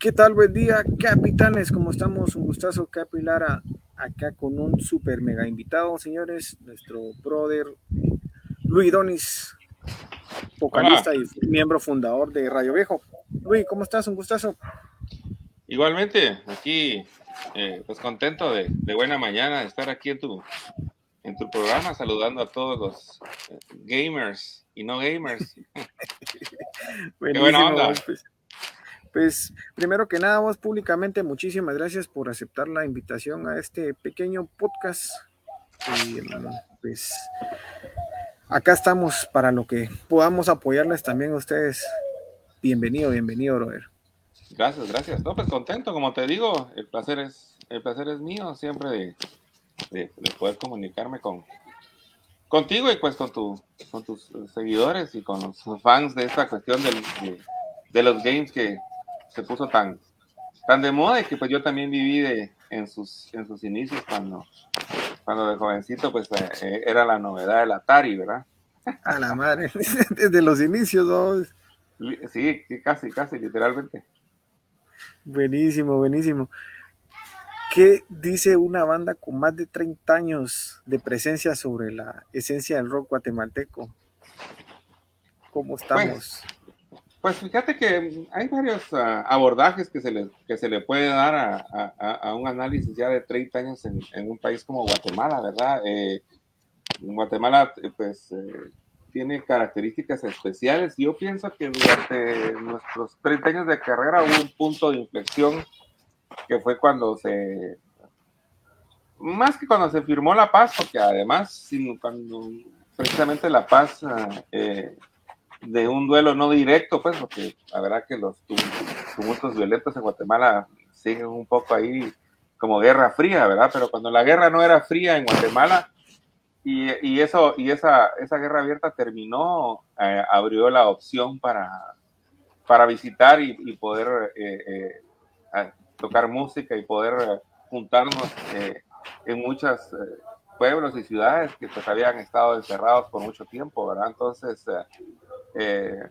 ¿Qué tal? Buen día, capitanes. ¿Cómo estamos? Un gustazo, Capilara, acá con un super mega invitado, señores. Nuestro brother Luis Donis, vocalista y miembro fundador de Radio Viejo. Luis, ¿cómo estás? Un gustazo. Igualmente, aquí, eh, pues contento de, buena mañana de estar aquí en tu, en tu programa, saludando a todos los eh, gamers y no gamers. Qué buena onda. Pues. Pues primero que nada, vos públicamente muchísimas gracias por aceptar la invitación a este pequeño podcast. Y, pues acá estamos para lo que podamos apoyarles también a ustedes. Bienvenido, bienvenido, brother. Gracias, gracias. No, pues contento, como te digo, el placer es, el placer es mío siempre de, poder comunicarme con contigo y pues con, tu, con tus seguidores y con los fans de esta cuestión de, de los games que, se puso tan, tan de moda y que pues yo también viví de, en, sus, en sus inicios cuando, cuando de jovencito pues eh, eh, era la novedad del Atari, ¿verdad? A la madre, desde los inicios, ¿no? Sí, casi, casi, literalmente. Buenísimo, buenísimo. ¿Qué dice una banda con más de 30 años de presencia sobre la esencia del rock guatemalteco? ¿Cómo estamos? Pues fíjate que hay varios ah, abordajes que se, le, que se le puede dar a, a, un análisis ya de 30 años en, en un país como Guatemala, ¿verdad? Eh, Guatemala, eh, pues, eh, tiene características especiales. Yo pienso que durante nuestros 30 años de carrera hubo un punto de inflexión que fue cuando se, más que cuando se firmó la paz, porque además, sino cuando precisamente la paz eh, de un duelo no directo, pues, porque la verdad que los tumultos violentos en Guatemala siguen un poco ahí como guerra fría, ¿verdad? Pero cuando la guerra no era fría en Guatemala y, y eso y esa, esa guerra abierta terminó, eh, abrió la opción para, para visitar y, poder eh, eh, tocar música y poder juntarnos en muchos pueblos y ciudades que pues habían estado encerrados por mucho tiempo, ¿verdad? Entonces, eh,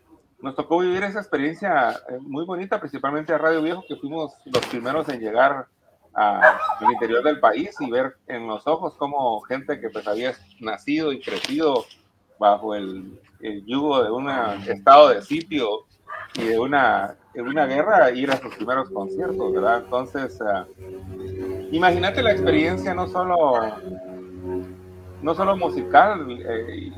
nos tocó vivir esa experiencia eh, muy bonita, principalmente a Radio Viejo, que fuimos los primeros en llegar al interior del país y ver en los ojos cómo gente que pues había nacido y crecido bajo el, yugo de un estado de sitio y de una, de una guerra, ir a sus primeros conciertos, ¿verdad? Entonces, uh, imagínate la experiencia no solo, no solo musical, eh,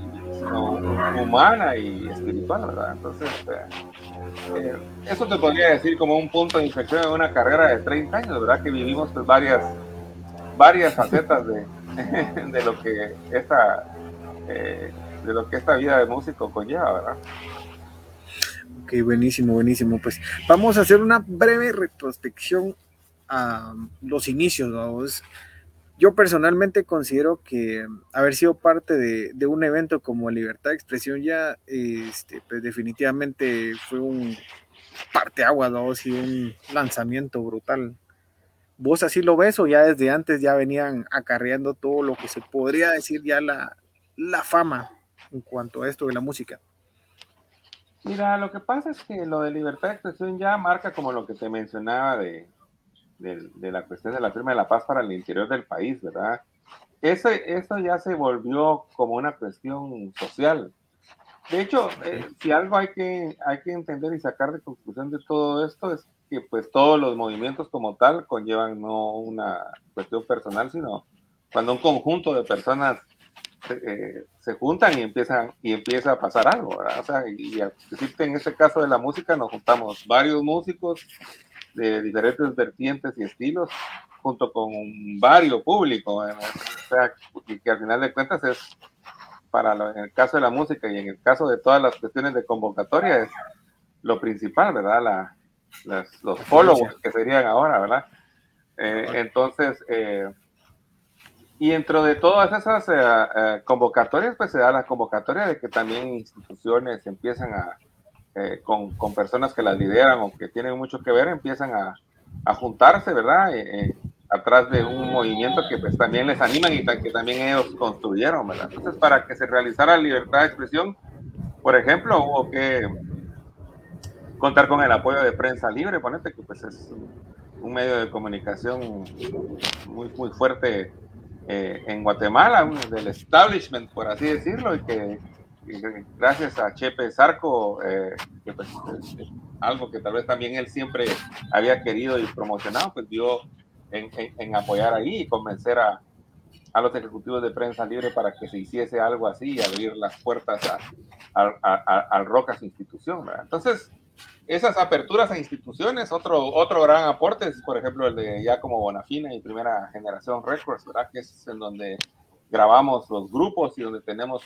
humana y espiritual, ¿verdad? Entonces, eh, eh, eso te podría decir como un punto de inflexión en una carrera de 30 años, ¿verdad? Que vivimos pues, varias, varias facetas de, de lo que esta de lo que esta vida de músico conlleva, ¿verdad? Ok, buenísimo, buenísimo. Pues vamos a hacer una breve retrospección a los inicios, vamos yo personalmente considero que haber sido parte de, un evento como Libertad de Expresión ya, este, pues definitivamente fue un parteaguas, ¿no? y un lanzamiento brutal. ¿Vos así lo ves o ya desde antes ya venían acarreando todo lo que se podría decir ya la, la fama en cuanto a esto de la música? Mira, lo que pasa es que lo de libertad de expresión ya marca como lo que te mencionaba de, de, la cuestión de la firma de la paz para el interior del país, ¿verdad? Eso, eso ya se volvió como una cuestión social. De hecho, eh, si algo hay que, hay que entender y sacar de conclusión de todo esto es que pues todos los movimientos como tal conllevan no una cuestión personal, sino cuando un conjunto de personas eh, se juntan y empiezan y empieza a pasar algo, ¿verdad? O sea, y, y en este caso de la música nos juntamos varios músicos de diferentes vertientes y estilos, junto con un vario público, o sea, que, al final de cuentas es, para en el caso de la música y en el caso de todas las cuestiones de convocatoria, es lo principal, ¿verdad? La, los followers que serían ahora, ¿verdad? Eh, entonces, eh, y dentro de todas esas eh, convocatorias, pues se da la convocatoria de que también instituciones empiezan a, eh, con, con, personas que las lideran o que tienen mucho que ver, empiezan a, a juntarse, ¿verdad? Eh, eh, atrás de un movimiento que pues también les animan y que también ellos construyeron, ¿verdad? Entonces, para que se realizara libertad de expresión, por ejemplo, hubo que contar con el apoyo de prensa libre, ponete que pues es un medio de comunicación muy, muy fuerte eh, en Guatemala, del establishment, por así decirlo, y que, gracias a Chepe Zarco, eh, que pues, algo que tal vez también él siempre había querido y promocionado, pues dio en, en, apoyar ahí y convencer a, a, los ejecutivos de prensa libre para que se hiciese algo así y abrir las puertas al a, Rocas institución. Entonces, esas aperturas a instituciones, otro, otro gran aporte es, por ejemplo, el de ya como Bonafina y Primera Generación Records, ¿verdad? Que es en donde grabamos los grupos y donde tenemos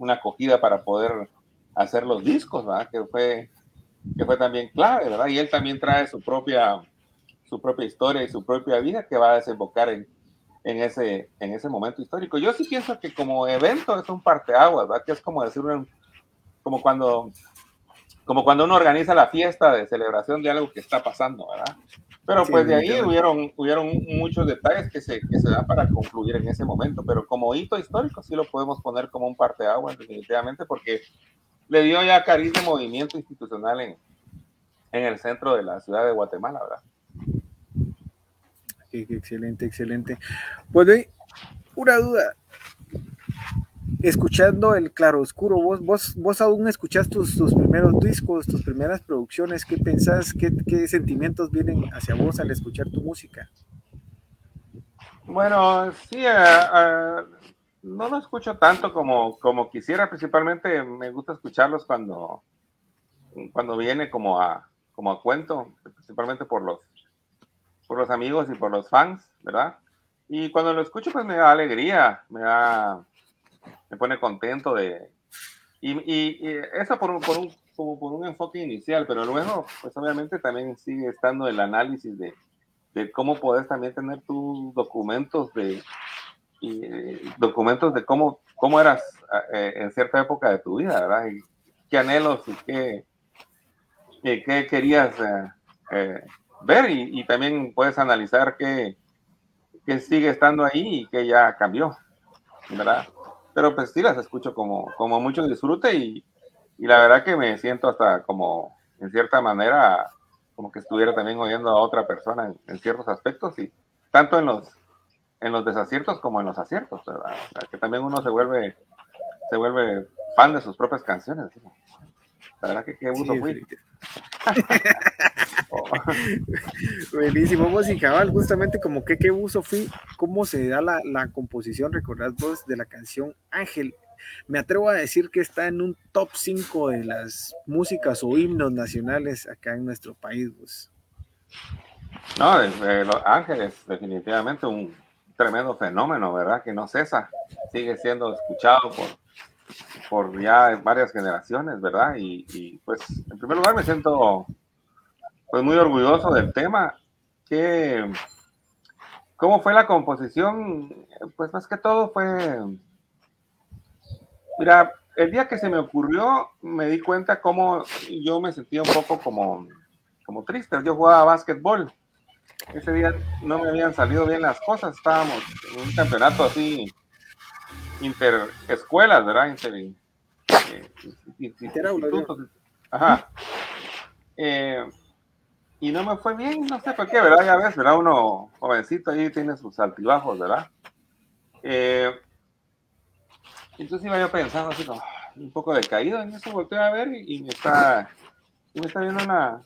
una acogida para poder hacer los discos, ¿verdad? Que fue, que fue también clave, ¿verdad? Y él también trae su propia, su propia historia y su propia vida que va a desembocar en, en, ese, en ese momento histórico. Yo sí pienso que como evento es un parteaguas, ¿verdad? Que es como decir, como cuando como cuando uno organiza la fiesta de celebración de algo que está pasando, ¿verdad? Pero pues de ahí hubieron, hubieron muchos detalles que se, que se dan para concluir en ese momento, pero como hito histórico sí lo podemos poner como un parteaguas definitivamente porque le dio ya cariz de movimiento institucional en, en el centro de la ciudad de Guatemala, ¿verdad? Excelente, excelente. Pues una duda, escuchando el claro oscuro, vos, vos, vos aún escuchás tus, tus primeros discos, tus primeras producciones, ¿qué pensás, qué, qué, sentimientos vienen hacia vos al escuchar tu música? Bueno, sí, uh, uh, no lo escucho tanto como, como quisiera, principalmente me gusta escucharlos cuando, cuando viene como a, como a cuento, principalmente por los, por los amigos y por los fans, ¿verdad? Y cuando lo escucho, pues me da alegría, me da me pone contento de... Y, y, eso por por, un, como por un enfoque inicial, pero luego, pues obviamente también sigue estando el análisis de, de cómo puedes también tener tus documentos de y, documentos de cómo, cómo eras eh, en cierta época de tu vida, ¿verdad? Y qué anhelos y qué, y qué querías eh, eh, ver y, y, también puedes analizar qué, qué sigue estando ahí y qué ya cambió, ¿verdad? Pero pues sí las escucho como, como mucho disfrute y, y la verdad que me siento hasta como, en cierta manera, como que estuviera también oyendo a otra persona en, ciertos aspectos y tanto en los, en los desaciertos como en los aciertos, ¿verdad? que también uno se vuelve, se vuelve fan de sus propias canciones. La verdad que qué gusto sí, Buenísimo, vos y cabal, justamente como que qué uso fui, cómo se da la, la composición, recordad vos, de la canción Ángel. Me atrevo a decir que está en un top 5 de las músicas o himnos nacionales acá en nuestro país. Vos. No, eh, Ángel es definitivamente un tremendo fenómeno, ¿verdad? Que no cesa, sigue siendo escuchado por, por ya varias generaciones, ¿verdad? Y, pues en primer lugar me siento pues muy orgulloso del tema. Que, ¿Cómo fue la composición? Pues más que todo fue, mira, el día que se me ocurrió me di cuenta cómo yo me sentía un poco como, como triste. Yo jugaba básquetbol. Ese día no me habían salido bien las cosas. Estábamos en un campeonato así interescuelas, ¿verdad? Inter, eh, Ajá. Eh, y no me fue bien, no sé por qué, ¿verdad? Ya ves, ¿verdad? Uno jovencito ahí tiene sus altibajos, ¿verdad? Eh, entonces iba yo pensando así como un poco decaído, en eso volteé a ver y, me está me está viendo una,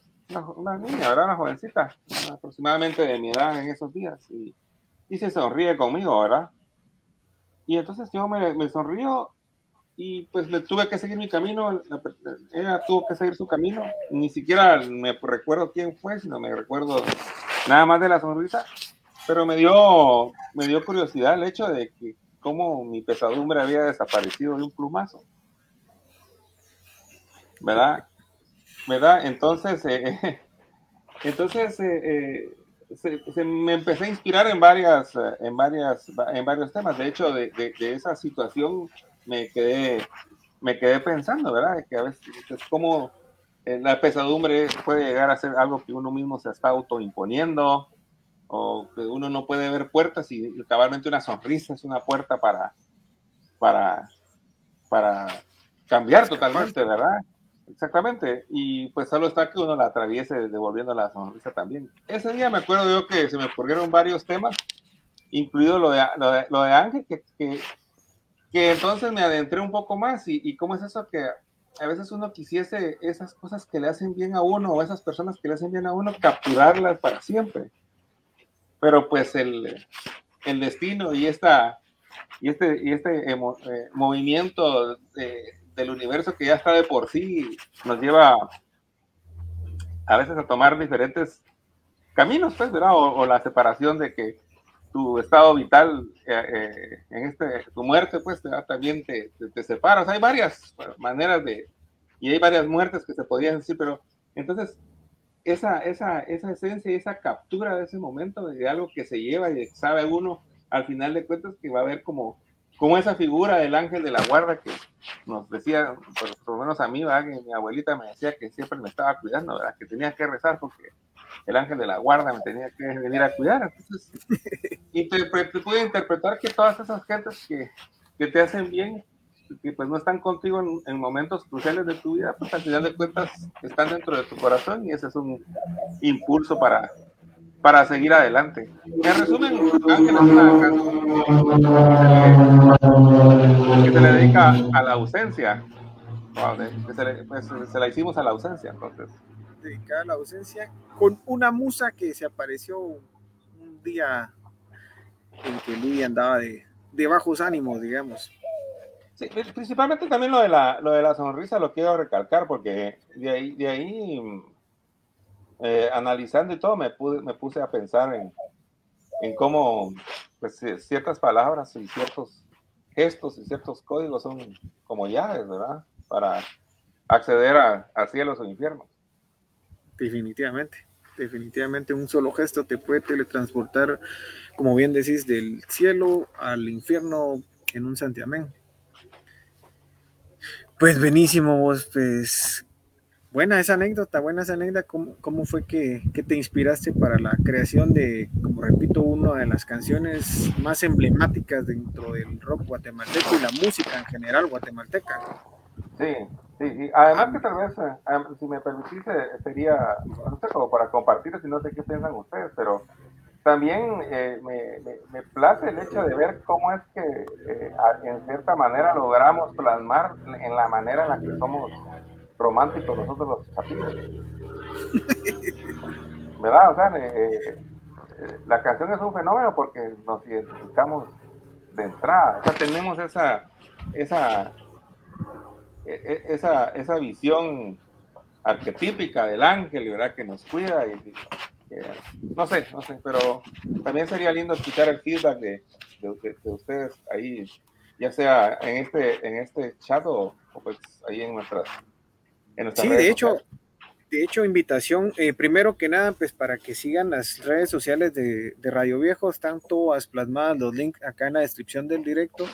una, niña, ¿verdad? Una jovencita, aproximadamente de mi edad en esos días, y, y se sonríe conmigo, ¿verdad? Y entonces yo me, me y pues le tuve que seguir mi camino, ella tuvo que seguir su camino, ni siquiera me recuerdo quién fue, sino me recuerdo nada más de la sonrisa, pero me dio, me dio curiosidad el hecho de que cómo mi pesadumbre había desaparecido de un plumazo. ¿Verdad? ¿Verdad? Entonces, eh, entonces eh, eh, se, me empecé a inspirar en varias, en varias, en varios temas. De hecho, de esa situación me quedé, me quedé pensando, ¿verdad? Que a veces es como eh, la pesadumbre puede llegar a ser algo que uno mismo se está autoimponiendo o que uno no puede ver puertas y, cabalmente una sonrisa es una puerta para, para, para cambiar totalmente, ¿verdad? Exactamente, y pues solo está que uno la atraviese devolviendo la sonrisa también. Ese día me acuerdo yo que se me ocurrieron varios temas, incluido lo de, lo de, Ángel, que, que, entonces me adentré un poco más y, y cómo es eso que a veces uno quisiese esas cosas que le hacen bien a uno o esas personas que le hacen bien a uno, capturarlas para siempre. Pero pues el, el destino y, esta, y este, y este eh, movimiento del universo que ya está de por sí nos lleva a veces a tomar diferentes caminos, pues, ¿verdad? O, la separación de que tu estado vital eh, eh, en este, tu muerte, pues, también te, te, te separas. Hay varias maneras de, y hay varias muertes que se podrían decir, pero entonces esa, esa, esa esencia y esa captura de ese momento de algo que se lleva y sabe uno al final de cuentas que va a haber como, como esa figura del ángel de la guarda que nos decía, por, lo menos a mí, mi abuelita me decía que siempre me estaba cuidando, ¿verdad? que tenía que rezar porque el ángel de la guarda me tenía que venir a cuidar. Entonces, te puede interpretar que todas esas gentes que, que te hacen bien que pues no están contigo en, momentos cruciales de tu vida, pues al final de cuentas están dentro de tu corazón y ese es un impulso para, para seguir adelante. En resumen, Ángel es una canción que se le, dedica a la ausencia. Pues, se, la hicimos a la ausencia, entonces. Dedicada a la ausencia con una musa que se apareció un día en que Luis andaba de, de bajos ánimos, digamos. Sí, principalmente también lo de la, lo de la sonrisa lo quiero recalcar porque de ahí, de ahí eh, analizando y todo me, puse a pensar en, cómo pues, ciertas palabras y ciertos gestos y ciertos códigos son como llaves, ¿verdad? Para acceder a, a cielos o infiernos. Definitivamente, definitivamente un solo gesto te puede teletransportar, como bien decís, del cielo al infierno en un santiamén. Pues buenísimo, vos, pues buena esa anécdota, buena esa anécdota, ¿cómo, cómo fue que, te inspiraste para la creación de, como repito, una de las canciones más emblemáticas dentro del rock guatemalteco y la música en general guatemalteca? Sí, sí, además que tal vez, eh, si me permitís, sería, no sé, como para compartir, si no sé qué piensan ustedes, pero también eh, me, me, place el hecho de ver cómo es que eh, en cierta manera logramos plasmar en la manera en la que somos románticos nosotros los chapitos. ¿Verdad? O sea, eh, la canción es un fenómeno porque nos identificamos de entrada. O sea, tenemos esa, esa, e, e, esa, esa visión arquetípica del ángel, ¿verdad? Que nos cuida y, no sé, no sé, pero también sería lindo escuchar el feedback de, de, ustedes ahí, ya sea en este, en este chat o, pues ahí en nuestras, en Sí, de hecho, de hecho, invitación, eh, primero que nada, pues para que sigan las redes sociales de, de, Radio Viejo, están todas plasmadas los links acá en la descripción del directo.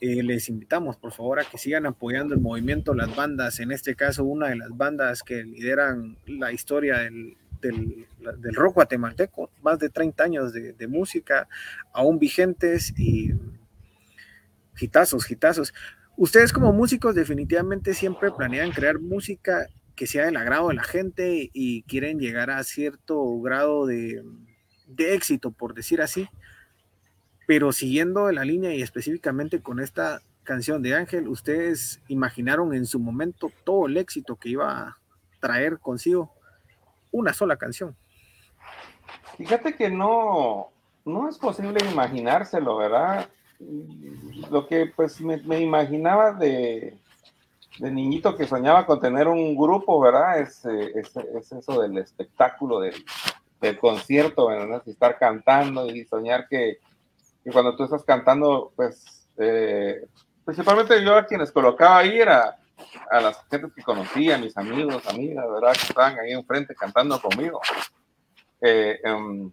Eh, les invitamos, por favor, a que sigan apoyando el movimiento, las bandas, en este caso, una de las bandas que lideran la historia del, del, rock guatemalteco, más de 30 años de, música, aún vigentes y gitazos, gitazos. Ustedes como músicos definitivamente siempre planean crear música que sea del agrado de la gente y quieren llegar a cierto grado de, éxito, por decir así. Pero siguiendo la línea y específicamente con esta canción de Ángel, ustedes imaginaron en su momento todo el éxito que iba a traer consigo una sola canción. Fíjate que no, no es posible imaginárselo, ¿verdad? Lo que pues me, imaginaba de, de, niñito que soñaba con tener un grupo, ¿verdad? Es, es, eso del espectáculo, del, del concierto, ¿verdad? estar cantando y soñar que, cuando tú estás cantando, pues eh, principalmente yo a quienes colocaba ahí era a las gente que conocía, mis amigos, amigas, ¿verdad? Que estaban ahí enfrente cantando conmigo. Eh, em,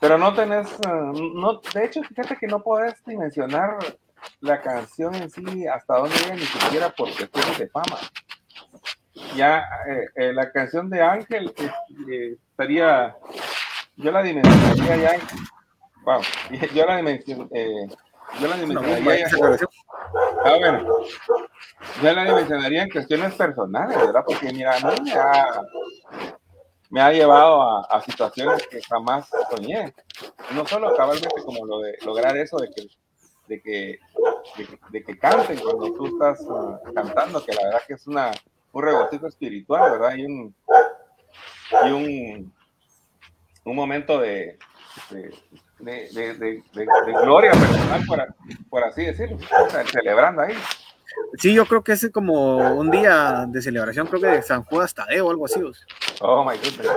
pero no tenés, eh, no, de hecho, fíjate que no podés dimensionar la canción en sí hasta dónde llega ni siquiera por cuestiones de fama. Ya eh, la canción de Ángel estaría, yo la dimensionaría ya, wow, yo la dimensionaría yo la dimensionaría ya Ah, bueno. Ya la dimensionaría en cuestiones personales, ¿verdad? Porque mira, a mí me ha, me ha llevado a, a, situaciones que jamás soñé. No solo cabalmente como lo de lograr eso de que, de que, de, que canten cuando tú estás uh, cantando, que la verdad que es una, un regocijo espiritual, ¿verdad? Y un, y un, un momento de, de, de, de, gloria personal, por, por así decirlo, celebrando ahí. Sí, yo creo que es como un día de celebración, creo que de San Juan Tadeo o algo así. Oh my goodness.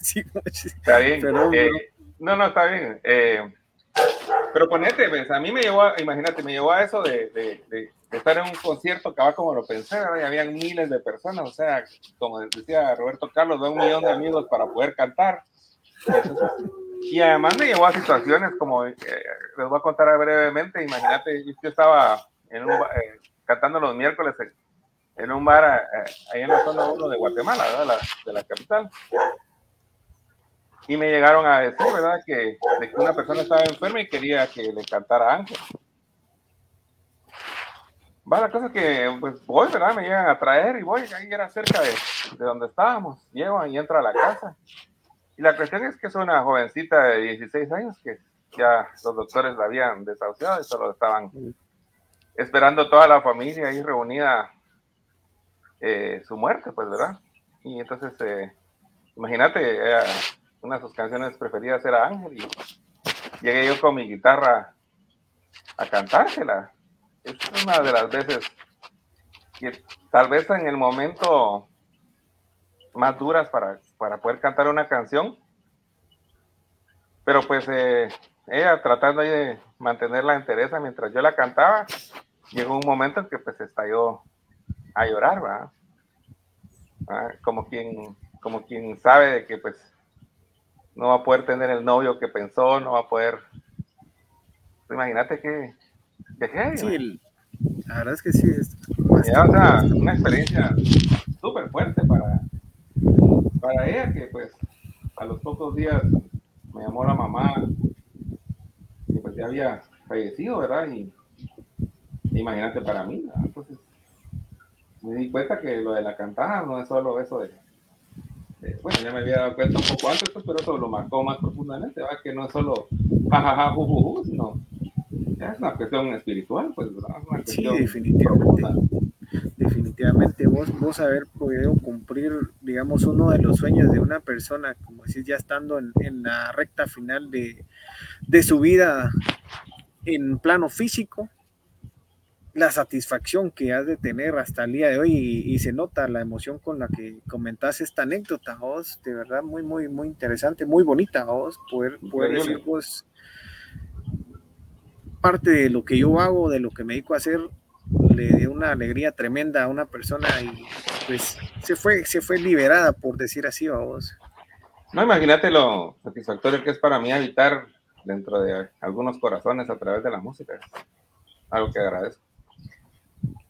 sí, está bien. Eh, no, no, está bien. Eh, pero ponete, pues, a mí me llevó, a, imagínate, me llevó a eso de, de, de, estar en un concierto que va como lo pensé, ¿verdad? Y habían miles de personas, o sea, como decía Roberto Carlos, de un millón de amigos para poder cantar. y además me llevó a situaciones como, eh, les voy a contar brevemente, imagínate, yo estaba en un, eh, cantando los miércoles en, un bar eh, ahí en la zona 1 de Guatemala, ¿verdad? de la capital. Y me llegaron a decir, ¿verdad? Que, de que una persona estaba enferma y quería que le cantara Ángel. Va, la cosa que, pues voy, ¿verdad? Me llegan a traer y voy, ahí era cerca de, de donde estábamos. Llego y entro a la casa. Y la cuestión es que es una jovencita de 16 años que ya los doctores la habían desahuciado y solo estaban esperando toda la familia ahí reunida eh, su muerte, pues, ¿verdad? Y entonces, eh, imagínate, una de sus canciones preferidas era Ángel y llegué yo con mi guitarra a cantársela. Es una de las veces que tal vez en el momento más duras para, para poder cantar una canción, pero pues eh, ella tratando de mantener la entereza mientras yo la cantaba, llegó un momento en que pues estalló a llorar, ¿verdad? Ah, como quien, como quien sabe de que pues no va a poder tener el novio que pensó, no va a poder. Imagínate que, que Sí, la verdad es que sí. Es o sea, una experiencia súper fuerte para, para ella, que pues a los pocos días me llamó la mamá, que pues ya había fallecido, ¿verdad? Y imagínate para mí. Entonces, me di cuenta que lo de la cantada no es solo eso de, bueno, ya me había dado cuenta un poco antes, pues, pero eso lo marcó más profundamente, ¿verdad? que no es solo jajaja, jujuju, sino es una cuestión espiritual, pues, ¿verdad? sí, definitivamente. Definitivamente, vos, vos haber podido cumplir, digamos, uno de los sueños de una persona, como decís, ya estando en, en la recta final de, de su vida en plano físico, la satisfacción que has de tener hasta el día de hoy y, se nota la emoción con la que comentas esta anécdota, vos, de verdad muy, muy, muy interesante, muy bonita, vos, poder, poder decir, vos, parte de lo que yo hago, de lo que me dedico a hacer, le dio una alegría tremenda a una persona y pues se fue, se fue liberada, por decir así, vos. No, imagínate lo satisfactorio que es para mí habitar dentro de algunos corazones a través de la música. Algo que agradezco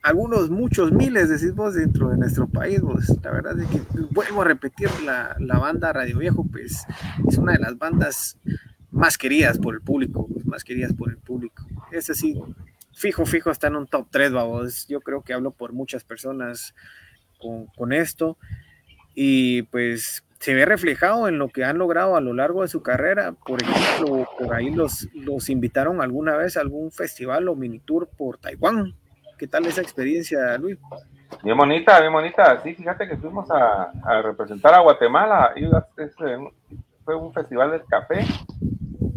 algunos, muchos miles, decís vos, dentro de nuestro país, vos. La verdad es que, vuelvo a repetir, la, la, banda Radio Viejo, pues, es una de las bandas más queridas por el público, más queridas por el público. Es así, fijo, fijo, está en un top 3, vos. Yo creo que hablo por muchas personas con, con esto. Y pues se ve reflejado en lo que han logrado a lo largo de su carrera. Por ejemplo, por ahí los, los invitaron alguna vez a algún festival o mini tour por Taiwán ¿Qué tal esa experiencia, Luis? Bien bonita, bien bonita. Sí, fíjate que fuimos a, representar a Guatemala. Y fue un festival de café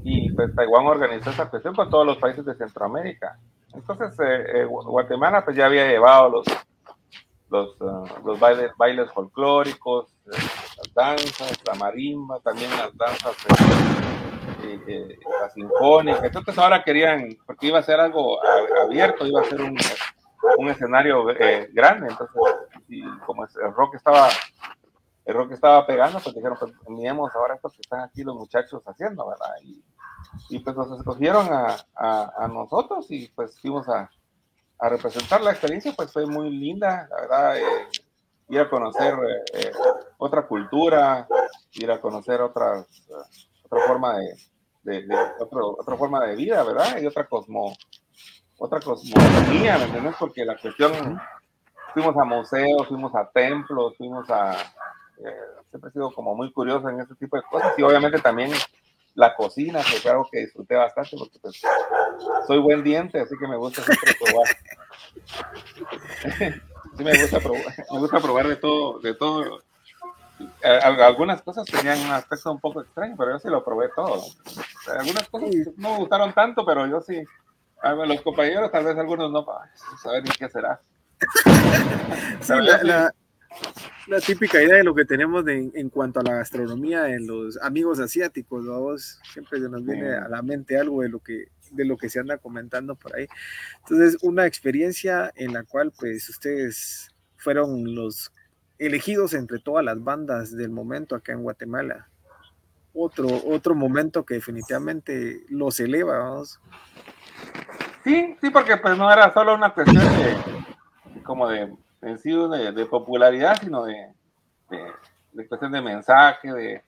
y pues Taiwán organizó esa cuestión con todos los países de Centroamérica. Entonces, eh, eh, Guatemala pues ya había llevado los, los, bailes, bailes folclóricos, eh, las danzas, la marimba, también las danzas eh, la sinfónica. Entonces ahora querían, porque iba a ser algo abierto, iba a ser un, un escenario eh, grande. Entonces, y como el rock estaba el rock estaba pegando, pues dijeron, pues miremos ahora esto que están aquí los muchachos haciendo, ¿verdad? Y, y pues nos escogieron a, a, nosotros y pues fuimos a, a, representar la experiencia, pues fue muy linda, la verdad, eh, ir a conocer otra cultura, ir a conocer otras, otra forma de, de, otra forma de vida, ¿verdad? Y otra cosmo, otra cosmogonía, ¿me entiendes? Porque la cuestión, fuimos a museos, fuimos a templos, fuimos a, eh, siempre he sido como muy curioso en ese tipo de cosas y obviamente también la cocina, que fue algo que disfruté bastante porque pues, soy buen diente, así que me gusta siempre probar. sí, me gusta probar, me gusta probar de todo, de todo. Algunas cosas tenían un aspecto un poco extraño, pero yo sí lo probé todo. Algunas cosas no me gustaron tanto, pero yo sí. A los compañeros, tal vez algunos no, saber ni qué será. Sí, la, la típica idea de lo que tenemos en cuanto a la gastronomía en los amigos asiáticos, vos siempre se nos viene a la mente algo de lo que de lo que se anda comentando por ahí. Entonces, una experiencia en la cual pues ustedes fueron los elegidos entre todas las bandas del momento acá en Guatemala. Otro, otro momento que definitivamente los eleva, vamos. Sí, sí, porque pues no era solo una cuestión de como de sí de, popularidad, sino de, de, cuestión de mensaje, de,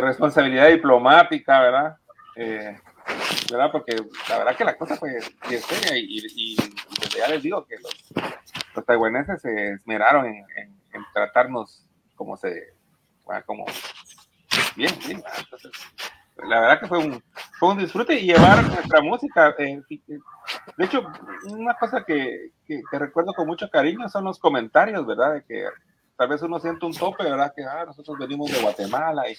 responsabilidad diplomática, ¿verdad? Eh, ¿verdad? Porque la verdad que la cosa bien seria y, y, ya les digo que los, los taiwaneses se esmeraron en, tratarnos como se, como bien, bien, entonces la verdad que fue un, fue un disfrute y llevar nuestra música. Eh, de hecho, una cosa que, que, recuerdo con mucho cariño son los comentarios, ¿verdad? De que tal vez uno siente un tope, ¿verdad? Que ah, nosotros venimos de Guatemala y,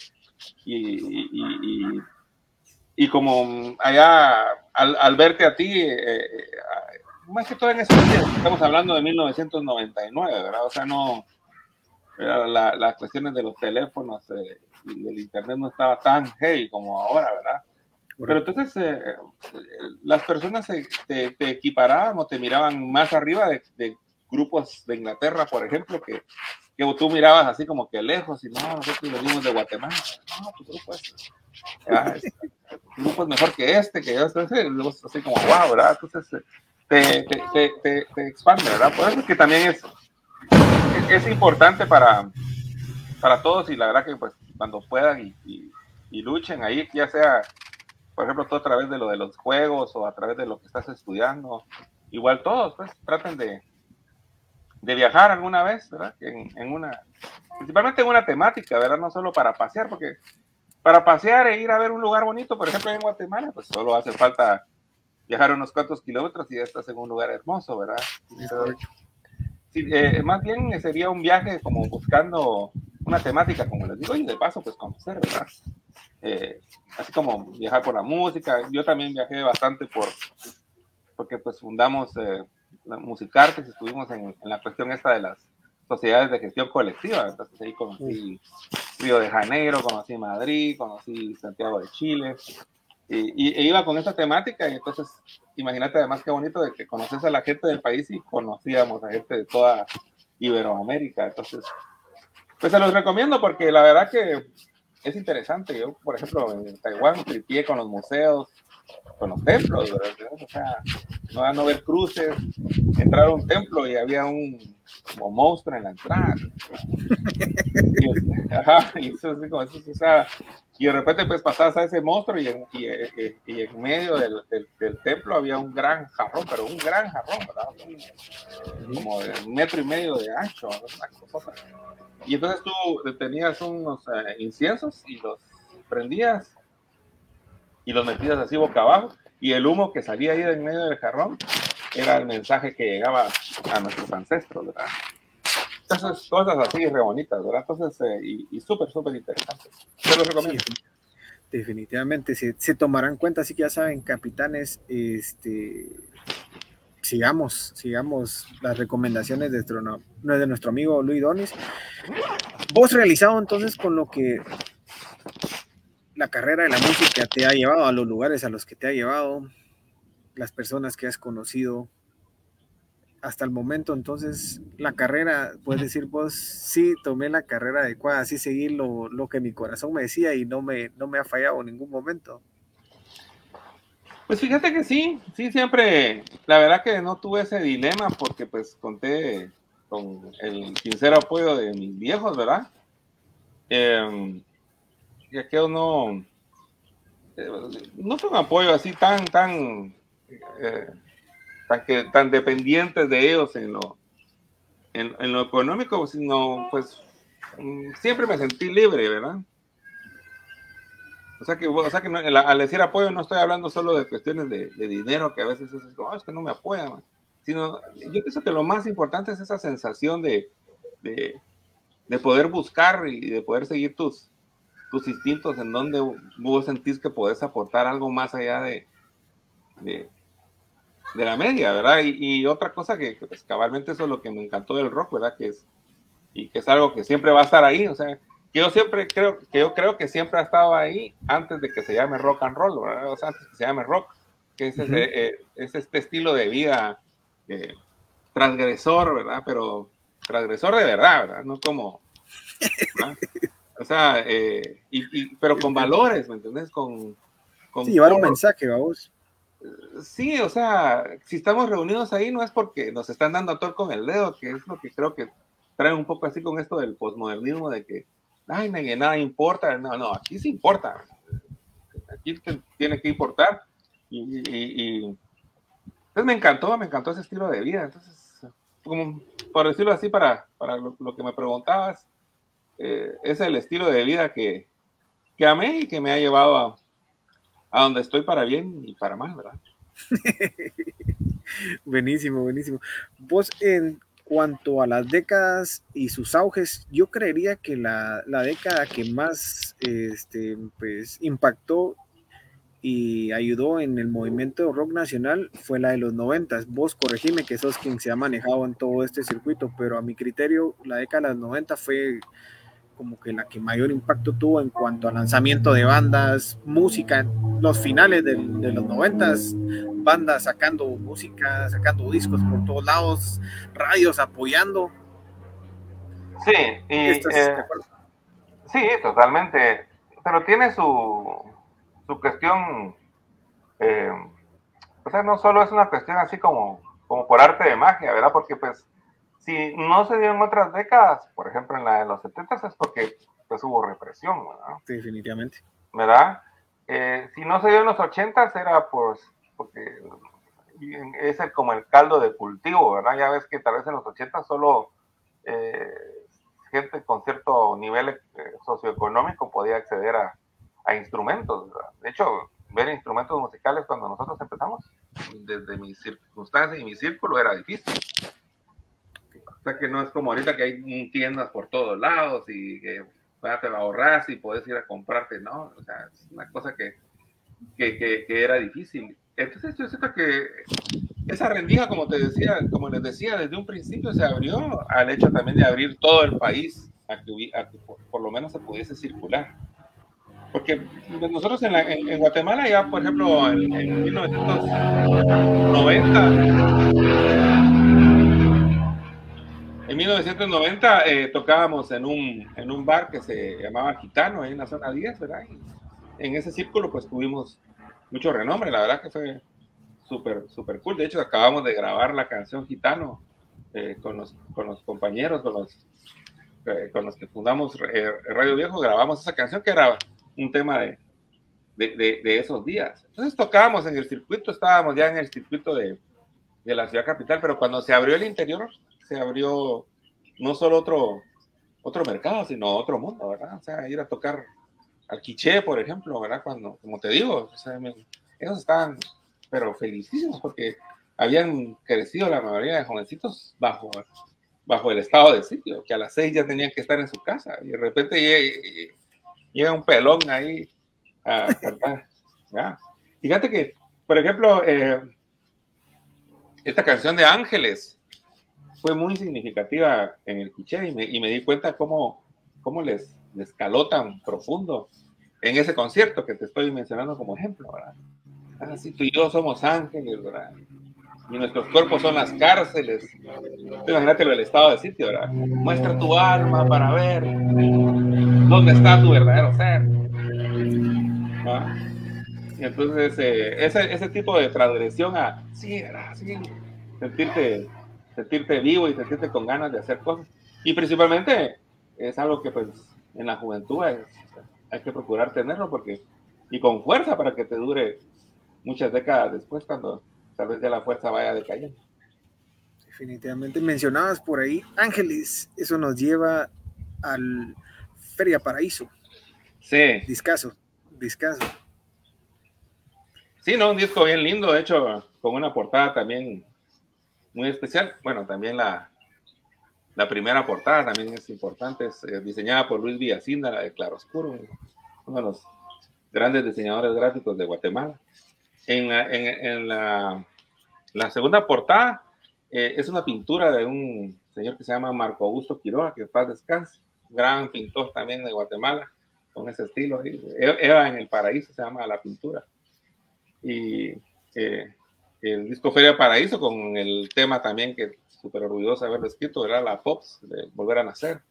y, y, y como allá, al, al, verte a ti, eh, eh, más que todo en ese estamos hablando de 1999, ¿verdad? O sea, no, la, las cuestiones de los teléfonos y el internet no estaba tan heavy como ahora, ¿verdad? Pero entonces eh, las personas te, equiparaban o te miraban más arriba de, grupos de Inglaterra, por ejemplo, que, que, tú mirabas así como que lejos y no, nosotros venimos de Guatemala. No, tu grupo es, ah, grupo es mejor que este, que yo, entonces, así como, wow, ¿verdad? Entonces te, te, te, te, expande, ¿verdad? Por eso es que también es, es, importante para, para todos y la verdad que pues cuando puedan y, y luchen ahí, ya sea por ejemplo, todo a través de lo de los juegos o a través de lo que estás estudiando. Igual todos, pues, traten de, de viajar alguna vez, ¿verdad? En, en, una, principalmente en una temática, ¿verdad? No solo para pasear, porque para pasear e ir a ver un lugar bonito, por ejemplo, en Guatemala, pues solo hace falta viajar unos cuantos kilómetros y ya estás en un lugar hermoso, ¿verdad? Sí, eh, más bien sería un viaje como buscando una temática, como les digo, y de paso, pues conocer, ¿verdad? Eh, así como viajar por la música. Yo también viajé bastante por, porque pues fundamos eh, la Musicartes, estuvimos en, la cuestión esta de las sociedades de gestión colectiva. Entonces ahí conocí Río de Janeiro, conocí Madrid, conocí Santiago de Chile. Y, e iba con esa temática y entonces imagínate además qué bonito de que conoces a la gente del país y conocíamos a gente de toda Iberoamérica. Entonces, pues se los recomiendo porque la verdad que es interesante. Yo, por ejemplo, en Taiwán tripié con los museos, con los templos, O sea, no a no ver cruces, entrar a un templo y había un como monstruo en la entrada. y, ajá, y eso como eso, o sea, y de repente pues pasabas a ese monstruo y en, y, y, en medio del, del, templo había un gran jarrón, pero un gran jarrón, ¿verdad? Como de un metro y medio de ancho, cosa y entonces tú tenías unos eh, inciensos y los prendías y los metías así boca abajo y el humo que salía ahí en medio del jarrón era el mensaje que llegaba a nuestros ancestros, ¿verdad? Entonces, cosas así re bonitas, ¿verdad? Entonces, eh, y, súper, súper interesantes. Te los recomiendo. definitivamente, se, se tomarán cuenta, así que ya saben, capitanes, este, sigamos, sigamos las recomendaciones de de nuestro amigo Luis Donis. Vos realizado entonces con lo que la carrera de la música te ha llevado a los lugares a los que te ha llevado, las personas que has conocido hasta el momento, entonces la carrera, puedes decir vos, sí, tomé la carrera adecuada, sí seguí lo, lo que mi corazón me decía y no me, no me ha fallado en ningún momento. Pues fíjate que sí, sí, siempre, la verdad que no tuve ese dilema porque pues conté con el sincero apoyo de mis viejos, ¿verdad? Eh, y aquello no, eh, no fue un apoyo así tan, tan, eh, tan, que, tan dependientes de ellos en lo, en, en lo económico, sino pues mm, siempre me sentí libre, ¿verdad? O sea que, o sea que al decir apoyo no estoy hablando solo de cuestiones de, de dinero, que a veces es oh, es que no me apoyan, sino yo pienso que lo más importante es esa sensación de, de, de, poder buscar y de poder seguir tus, tus instintos en donde vos sentís que podés aportar algo más allá de, de, de la media, ¿verdad? Y, y otra cosa que, pues, cabalmente eso es lo que me encantó del rock, ¿verdad? Que es, y que es algo que siempre va a estar ahí, o sea, que yo siempre creo, que yo creo que siempre ha estado ahí antes de que se llame rock and roll, ¿verdad? O sea, antes que se llame rock, que es, eh, es este estilo de vida eh, transgresor, ¿verdad? Pero transgresor de verdad, ¿verdad? No como... O sea, eh, y, pero con valores, ¿me entiendes? Con, con sí, llevar un mensaje, vamos. Sí, o sea, si estamos reunidos ahí no es porque nos están dando a tor con el dedo, que es lo que creo que trae un poco así con esto del posmodernismo, de que ay, nada importa. No, no, aquí sí importa. Aquí tiene que importar. Y, y, pues me encantó, me encantó ese estilo de vida. Entonces, como por decirlo así, para, para lo, que me preguntabas, eh, es el estilo de vida que, que amé y que me ha llevado a, a donde estoy para bien y para mal, ¿verdad? buenísimo, buenísimo. Vos en cuanto a las décadas y sus auges, yo creería que la, década que más este, pues, impactó y ayudó en el movimiento rock nacional fue la de los noventas. Vos corregime que sos quien se ha manejado en todo este circuito, pero a mi criterio la década de los 90 fue como que la que mayor impacto tuvo en cuanto a lanzamiento de bandas, música, los finales de, los noventas, bandas sacando música, sacando discos por todos lados, radios apoyando. Sí, y, eh, sí, totalmente, pero tiene su, su cuestión, eh, o sea, no solo es una cuestión así como, como por arte de magia, ¿verdad? Porque pues si no se dio en otras décadas, por ejemplo en la de los 70 es porque pues hubo represión, ¿verdad? definitivamente. ¿Verdad? Eh, si no se dio en los 80 era pues porque es el, como el caldo de cultivo, ¿verdad? Ya ves que tal vez en los 80 solo eh, gente con cierto nivel eh, socioeconómico podía acceder a, a instrumentos, ¿verdad? De hecho, ver instrumentos musicales cuando nosotros empezamos, desde mi circunstancia y mi círculo, era difícil. O sea que no es como ahorita que hay tiendas por todos lados y que te la ahorras y puedes ir a comprarte, ¿no? O sea, es una cosa que, que, que, era difícil. Entonces yo siento que esa rendija, como te decía, como les decía, desde un principio se abrió al hecho también de abrir todo el país a que, por, lo menos se pudiese circular. Porque nosotros en, en, Guatemala ya, por ejemplo, en, en 1990 en 1990 eh, tocábamos en un, en un bar que se llamaba Gitano, ahí en la zona 10, ¿verdad? en ese círculo pues tuvimos mucho renombre, la verdad que fue súper, súper cool. De hecho, acabamos de grabar la canción Gitano eh, con, los, con los compañeros, con los, eh, con los que fundamos Radio Viejo, grabamos esa canción que era un tema de, de, de, esos días. Entonces tocábamos en el circuito, estábamos ya en el circuito de, de la ciudad capital, pero cuando se abrió el interior, se abrió no solo otro, otro mercado, sino otro mundo, ¿verdad? O sea, ir a tocar al quiché, por ejemplo, ¿verdad? Cuando, como te digo, o sea, ellos estaban, pero felicísimos porque habían crecido la mayoría de jovencitos bajo, bajo el estado de sitio, que a las seis ya tenían que estar en su casa y de repente llega, un pelón ahí a cantar. ¿ya? Fíjate que, por ejemplo, eh, esta canción de Ángeles, fue muy significativa en el Quiché y me, y me di cuenta cómo, les, les caló tan profundo en ese concierto que te estoy mencionando como ejemplo, ¿verdad? Así ah, tú y yo somos ángeles. Y nuestros cuerpos son las cárceles. Imagínate lo del estado de sitio. Muestra tu alma para ver dónde está tu verdadero ser. ¿Ah? Entonces, eh, ese, ese tipo de transgresión a, sí, ¿verdad? Sentirte sentirte vivo y sentirte con ganas de hacer cosas. Y principalmente es algo que pues en la juventud hay que procurar tenerlo porque y con fuerza para que te dure muchas décadas después cuando tal vez ya la fuerza vaya decayendo. Definitivamente mencionabas por ahí Ángeles, eso nos lleva al Feria Paraíso. Sí. Discaso, discaso. Sí, no, un disco bien lindo, de hecho, con una portada también muy especial. Bueno, también la, la primera portada también es importante, es eh, diseñada por Luis Villacinda, la de Claroscuro, uno de los grandes diseñadores gráficos de Guatemala. En la, en, la, la segunda portada eh, es una pintura de un señor que se llama Marco Augusto Quiroga, que paz descanse, gran pintor también de Guatemala, con ese estilo. Eva en el Paraíso se llama la pintura y eh, el disco Feria Paraíso con el tema también que súper orgulloso de haberlo escrito, era la Pops, de Volver a Nacer,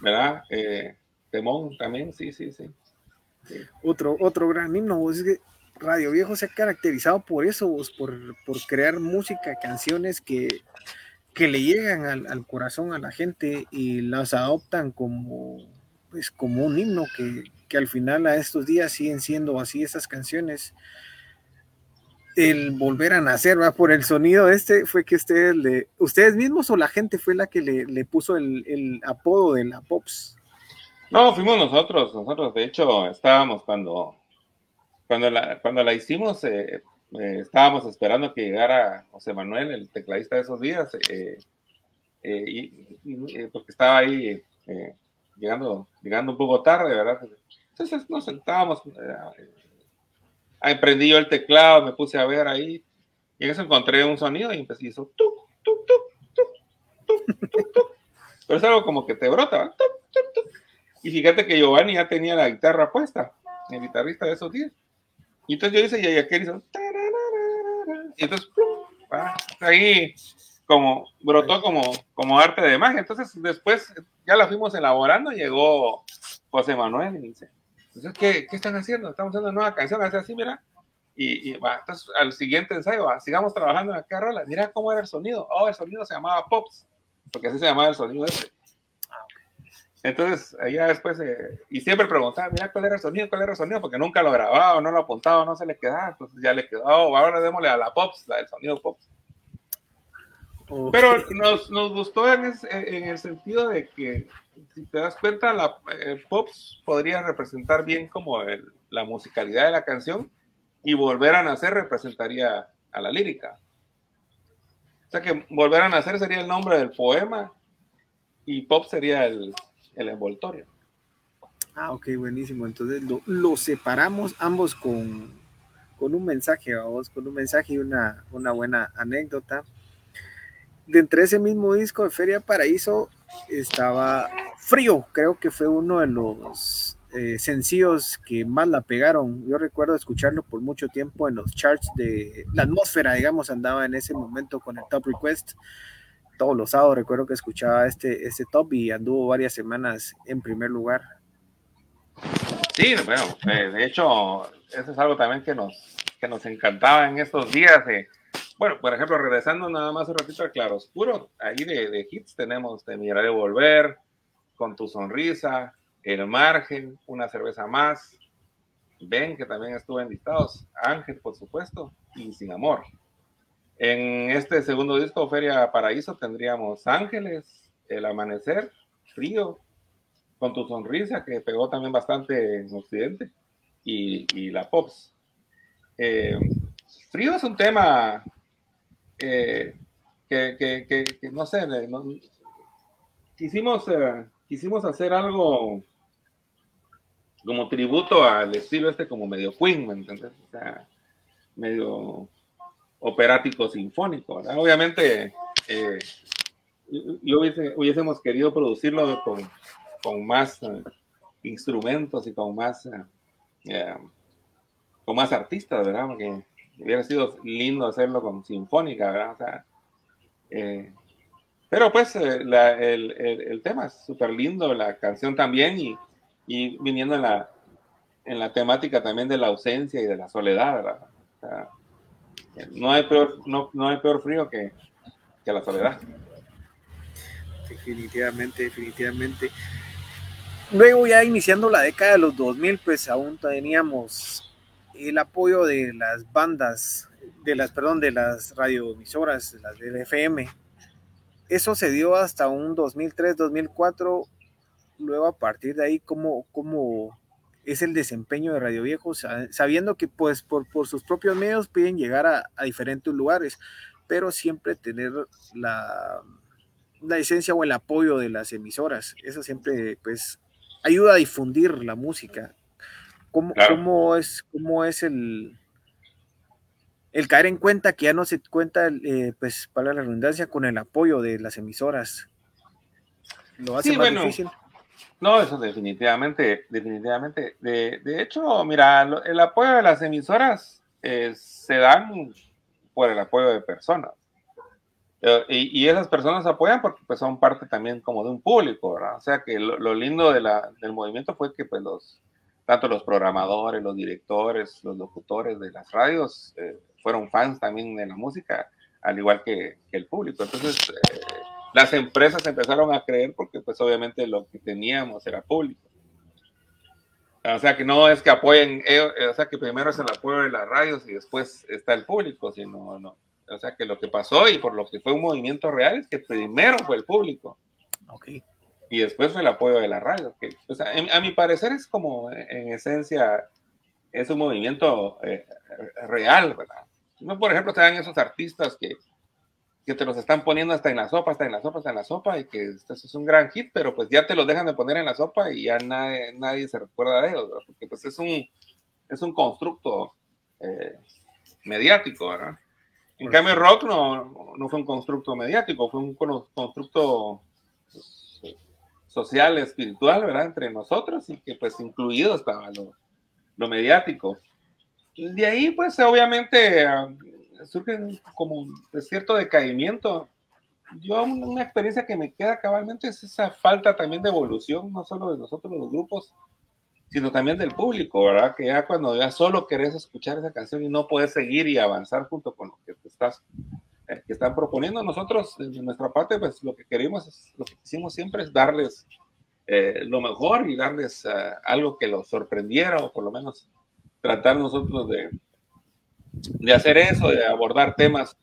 ¿verdad? Eh, Temón también, sí, sí, sí, Otro, otro gran himno, es que Radio Viejo se ha caracterizado por eso, vos, por, por crear música, canciones que, que le llegan al, al, corazón a la gente y las adoptan como, pues, como un himno que, que al final a estos días siguen siendo así esas canciones. El volver a nacer, va por el sonido este, fue que ustedes le, ustedes mismos o la gente fue la que le, le puso el, el, apodo de la Pops. No, fuimos nosotros, nosotros de hecho estábamos cuando, cuando la, cuando la hicimos, eh, eh, estábamos esperando que llegara José Manuel, el tecladista de esos días, eh, eh y, porque estaba ahí llegando, llegando un poco tarde, ¿verdad? Entonces nos sentábamos, emprendí yo el teclado, me puse a ver ahí, y en eso encontré un sonido y empecé hizo tuk, tuk, tuk, Pero es algo como que te brota, Y fíjate que Giovanni ya tenía la guitarra puesta, el guitarrista de esos días. Y entonces yo hice, y aquel hizo, y entonces, ahí como brotó como, como arte de magia. Entonces después ya la fuimos elaborando, llegó José Manuel y dice, entonces, ¿qué, ¿qué, están haciendo? Estamos haciendo una nueva canción, hace así, mira. Y, y va, entonces, al siguiente ensayo, va, sigamos trabajando en la rola. Mira cómo era el sonido. Oh, el sonido se llamaba Pops, porque así se llamaba el sonido ese. Entonces, ya después, eh, y siempre preguntaba, mira cuál era el sonido, cuál era el sonido, porque nunca lo grababa, no lo apuntaba, no se le quedaba. Entonces ya le quedó, oh, ahora démosle a la Pops, la del sonido Pops. Pero nos, nos gustó en, en, el sentido de que si te das cuenta, la eh, Pops podría representar bien como el, la musicalidad de la canción y Volver a Nacer representaría a la lírica. O sea que Volver a Nacer sería el nombre del poema y Pop sería el, el envoltorio. Ah, ok, buenísimo. Entonces lo, lo separamos ambos con, con, un mensaje, vamos, con un mensaje y una, una buena anécdota. De entre ese mismo disco de Feria Paraíso estaba Frío, creo que fue uno de los eh, sencillos que más la pegaron. Yo recuerdo escucharlo por mucho tiempo en los charts de la atmósfera, digamos, andaba en ese momento con el Top Request. Todos los sábados recuerdo que escuchaba este, este top y anduvo varias semanas en primer lugar. Sí, bueno, de hecho, eso es algo también que nos, que nos encantaba en estos días. Eh. Bueno, por ejemplo, regresando nada más un ratito al Claroscuro, ahí de, de hits tenemos de Mirar y Volver, con tu sonrisa, el margen, una cerveza más. Ven que también estuvo en listados. Ángel, por supuesto, y Sin Amor. En este segundo disco, Feria Paraíso, tendríamos Ángeles, El Amanecer, Frío, con tu sonrisa, que pegó también bastante en Occidente, y, y la Pops. Eh, frío es un tema que, que, que, no sé, quisimos eh, quisimos hacer algo como tributo al estilo este como medio Queen, ¿me entiendes? O sea, medio operático sinfónico, ¿verdad? Obviamente, eh, yo hubiese, hubiésemos querido producirlo con, con más uh, instrumentos y con más, con más artistas, ¿verdad? Porque hubiera sido lindo hacerlo con sinfónica, ¿verdad? O sea, eh, pero pues eh, la, el, el, el, tema es súper lindo, la canción también, y, y, viniendo en la, en la temática también de la ausencia y de la soledad, ¿verdad? O sea, no, hay peor, no, no hay peor frío que, que la soledad. Definitivamente, definitivamente. Luego ya iniciando la década de los 2000, pues aún teníamos el apoyo de las bandas, de las, perdón, de las radioemisoras, las del FM. Eso se dio hasta un 2003, 2004. Luego a partir de ahí, ¿cómo, cómo es el desempeño de Radio Viejo? Sabiendo que pues por, por sus propios medios pueden llegar a, a diferentes lugares, pero siempre tener la, la esencia o el apoyo de las emisoras. Eso siempre pues ayuda a difundir la música. ¿Cómo, cómo es, cómo es el, el caer en cuenta que ya no se cuenta, eh, pues para la redundancia, con el apoyo de las emisoras? Lo hace más difícil. No, eso definitivamente, definitivamente. De, de hecho, mira, el apoyo de las emisoras eh, se dan por el apoyo de personas. Eh, y, esas personas apoyan porque pues son parte también como de un público, ¿verdad? O sea que lo, lindo de la, del movimiento fue que pues los, tanto los programadores, los directores, los locutores de las radios eh, fueron fans también de la música, al igual que, el público. Entonces eh, las empresas empezaron a creer porque pues obviamente lo que teníamos era público. O sea que no es que apoyen, o sea que primero es el apoyo de las radios y después está el público, sino no, o sea, que lo que pasó y por lo que fue un movimiento real es que primero fue el público. Okay. Y después fue el apoyo de la radio. Que, o sea, a mi parecer es como, en esencia, es un movimiento eh, real, ¿verdad? No, por ejemplo, te dan esos artistas que, que te los están poniendo hasta en la sopa, hasta en la sopa, hasta en la sopa, y que eso es un gran hit, pero pues ya te los dejan de poner en la sopa y ya nadie, nadie se recuerda de ellos, porque pues es un, es un constructo eh, mediático, ¿verdad? En cambio, rock no, no fue un constructo mediático, fue un constructo social, espiritual, ¿verdad? Entre nosotros y que pues incluido estaba lo, lo mediático. de ahí pues obviamente surge como de cierto decaimiento. Yo una experiencia que me queda cabalmente es esa falta también de evolución, no solo de nosotros los grupos, sino también del público, ¿verdad? Que ya cuando ya solo querés escuchar esa canción y no puedes seguir y avanzar junto con lo que te estás, eh, que están proponiendo, nosotros, de nuestra parte, pues lo que queremos, es, lo que hicimos siempre es darles eh, lo mejor y darles eh, algo que los sorprendiera o por lo menos tratar nosotros de, de hacer eso, de abordar temas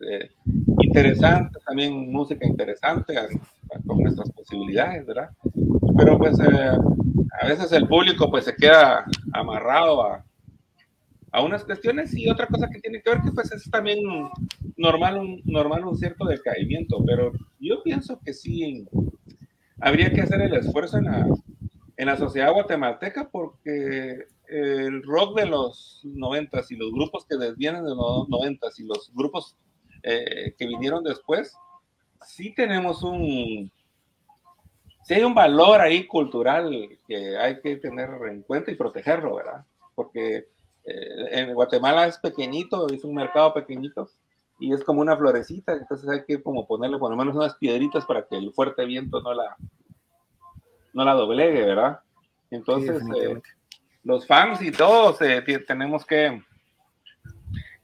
interesantes, también música interesante con nuestras posibilidades, ¿verdad? Pero pues a veces el público pues se queda amarrado a, a unas cuestiones y otra cosa que tiene que ver que pues es también normal un, normal un cierto decaimiento, pero yo pienso que sí habría que hacer el esfuerzo en la, en la sociedad guatemalteca porque el rock de los noventas y los grupos que vienen de los noventas y los grupos eh, que vinieron después, sí tenemos un, si hay un valor ahí cultural que hay que tener en cuenta y protegerlo, ¿verdad? Porque eh, en Guatemala es pequeñito, es un mercado pequeñito y es como una florecita, entonces hay que como ponerle por lo menos unas piedritas para que el fuerte viento no la, no la doblegue, ¿verdad? Entonces, eh, los fans y todos eh, tenemos que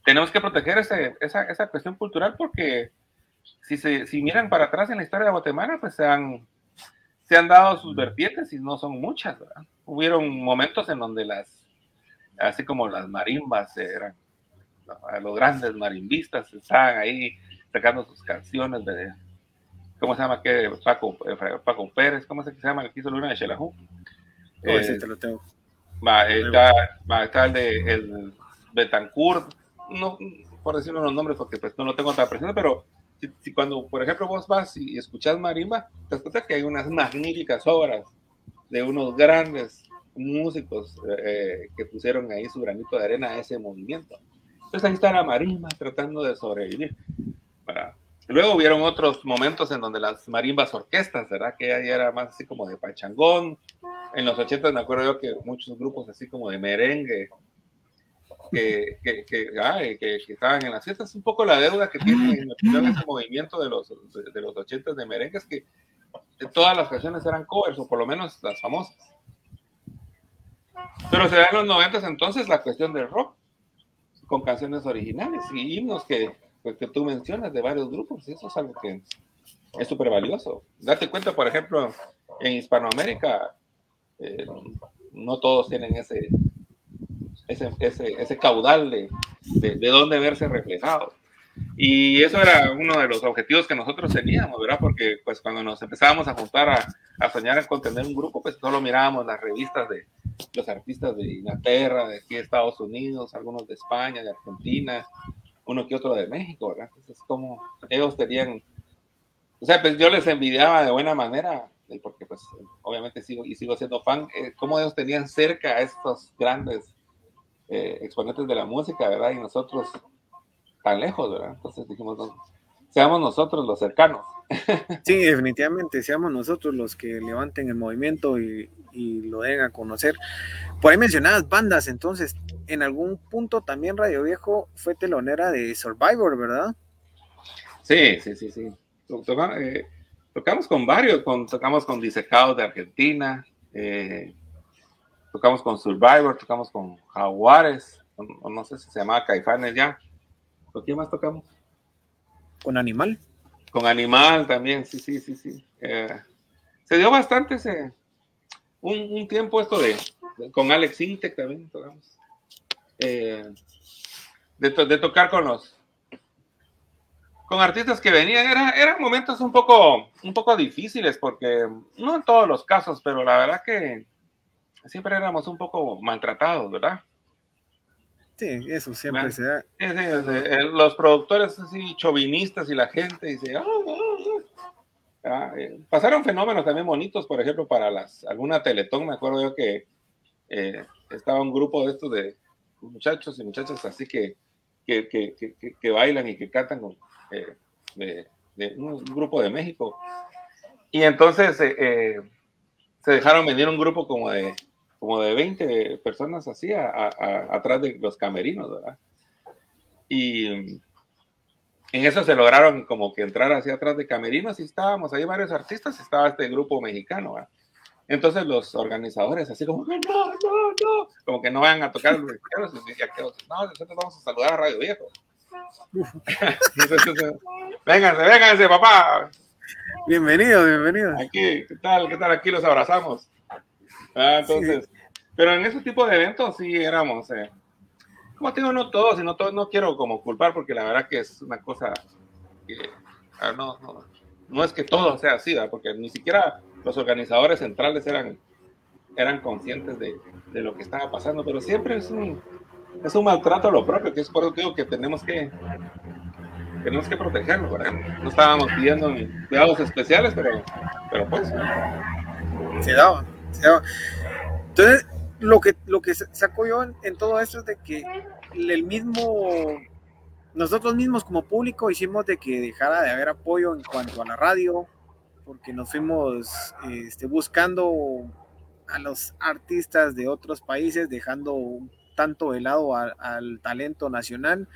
tenemos que proteger ese, esa, esa, cuestión cultural porque si, se, si miran para atrás en la historia de Guatemala, pues se han se han dado sus vertientes y no son muchas, ¿verdad? Hubieron momentos en donde las, así como las marimbas eran, los grandes marimbistas estaban ahí sacando sus canciones de, ¿cómo se llama? ¿Qué? Paco, eh, Paco Pérez, ¿cómo se llama? El que hizo Luna de Xelajú. Oh, sí, te lo tengo. Va, está, el de el Betancourt, no, por decirlo los nombres porque pues no lo tengo tan presente, pero si, cuando, por ejemplo, vos vas y escuchas marimba, te das cuenta que hay unas magníficas obras de unos grandes músicos eh, que pusieron ahí su granito de arena a ese movimiento. Entonces ahí está la marimba tratando de sobrevivir. Luego hubieron otros momentos en donde las marimbas orquestas, ¿verdad? Que ahí era más así como de pachangón. En los 80 me acuerdo yo que muchos grupos así como de merengue que, que, que, que, estaban en las fiestas. Un poco la deuda que tiene en ese movimiento de los, de, los 80 de merengues, que todas las canciones eran covers, o por lo menos las famosas. Pero se da en los 90 entonces la cuestión del rock, con canciones originales y himnos que, pues, que tú mencionas de varios grupos, y eso es algo que es súper valioso. Date cuenta, por ejemplo, en Hispanoamérica, eh, no todos tienen ese, ese, ese, ese caudal de, de, de dónde verse reflejado. Y eso era uno de los objetivos que nosotros teníamos, ¿verdad? Porque pues cuando nos empezábamos a juntar a, a soñar con tener un grupo, pues solo mirábamos las revistas de los artistas de Inglaterra, de aquí de Estados Unidos, algunos de España, de Argentina, uno que otro de México, ¿verdad? Entonces, como ellos tenían, o sea, pues yo les envidiaba de buena manera, porque pues obviamente sigo y sigo siendo fan, eh, cómo ellos tenían cerca a estos grandes eh, exponentes de la música, ¿verdad? Y nosotros tan lejos, ¿verdad? Entonces dijimos, seamos nosotros los cercanos. Sí, definitivamente, seamos nosotros los que levanten el movimiento y, lo den a conocer. Por ahí mencionadas bandas, entonces, en algún punto también Radio Viejo fue telonera de Survivor, ¿verdad? Sí, sí, sí, sí. Eh, tocamos con varios, tocamos con Disecados de Argentina, eh, tocamos con Survivor, tocamos con Jaguares, no sé si se llamaba Caifanes ya. ¿Con quién más tocamos? Con Animal. Con Animal también, sí, sí, sí, sí. Eh, se dio bastante ese, un, tiempo esto de, con Alex Intec también tocamos. Eh, de, tocar con los con artistas que venían era, eran momentos un poco un poco difíciles porque no en todos los casos pero la verdad que siempre éramos un poco maltratados verdad Sí, eso siempre se da. Eh, los productores así chauvinistas y la gente dice, ah, ah, ah". Eh, pasaron fenómenos también bonitos, por ejemplo, para las alguna Teletón, me acuerdo yo que eh, estaba un grupo de estos de muchachos y muchachas así que, que, que, que bailan y que cantan con, de, un grupo de México. Y entonces se dejaron venir un grupo como de como de 20 personas así atrás de los camerinos, ¿verdad? Y en eso se lograron como que entrar hacia atrás de camerinos y estábamos ahí varios artistas, estaba este grupo mexicano, ¿verdad? Entonces los organizadores así como, no, no, no, como que no vayan a tocar los mexicanos, no, nosotros vamos a saludar a Radio Viejo. vénganse, vénganse, papá. Bienvenido, bienvenido. Aquí, ¿qué tal? ¿Qué tal? Aquí los abrazamos. Ah, entonces, pero en ese tipo de eventos sí éramos, eh, como te digo, no todos, sino todos, no quiero como culpar porque la verdad que es una cosa que ah, no, no, no, es que todo sea así, porque ni siquiera los organizadores centrales eran, eran conscientes de, de lo que estaba pasando, pero siempre es un, es un maltrato a lo propio, que es por eso que digo que tenemos que tenemos que protegerlo, ¿verdad? No estábamos pidiendo cuidados especiales, pero, pero pues. Se Entonces, lo que, lo que saco yo en, todo esto es de que el mismo, nosotros mismos como público hicimos de que dejara de haber apoyo en cuanto a la radio, porque nos fuimos este, buscando a los artistas de otros países, dejando tanto de lado al talento nacional.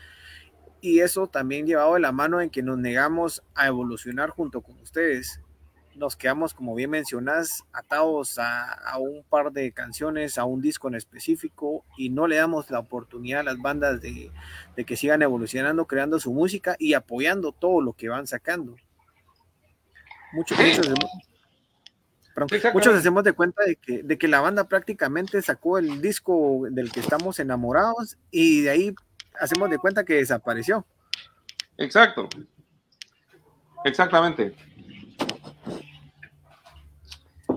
Y eso también llevado de la mano en que nos negamos a evolucionar junto con ustedes nos quedamos, como bien mencionas, atados a, un par de canciones, a un disco en específico, y no le damos la oportunidad a las bandas de, que sigan evolucionando, creando su música y apoyando todo lo que van sacando. Muchos, muchos, hacemos de cuenta de que, de que la banda prácticamente sacó el disco del que estamos enamorados y de ahí hacemos de cuenta que desapareció. Exacto. Exactamente.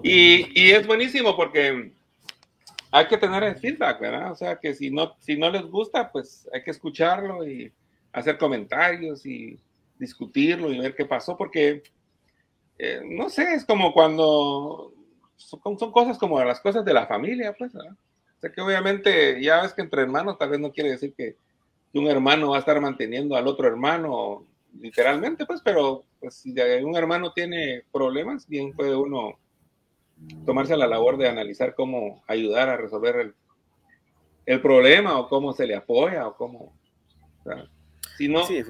Y, es buenísimo porque hay que tener el feedback, ¿verdad? O sea, que si no, si no les gusta, pues hay que escucharlo y hacer comentarios y discutirlo y ver qué pasó, porque, eh, no sé, es como cuando son, cosas como las cosas de la familia, pues, ¿verdad? O sea, que obviamente ya ves que entre hermanos tal vez no quiere decir que, un hermano va a estar manteniendo al otro hermano literalmente, pues, pero pues, si un hermano tiene problemas, bien puede uno tomarse la labor de analizar cómo ayudar a resolver el, el problema o cómo se le apoya o cómo... si no, es,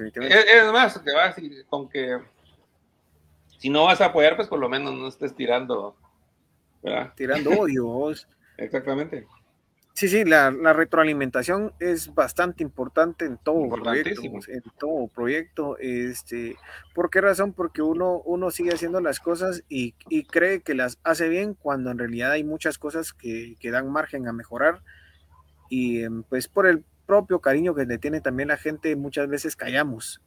más, que va con que si no vas a apoyar, pues por lo menos no estés tirando, Tirando odio. Exactamente. Sí, sí, la, retroalimentación es bastante importante en todo proyecto, en todo proyecto. Este, ¿Por qué razón? Porque uno, uno sigue haciendo las cosas y, cree que las hace bien cuando en realidad hay muchas cosas que, dan margen a mejorar y em, pues por el propio cariño que le tiene también la gente, muchas veces callamos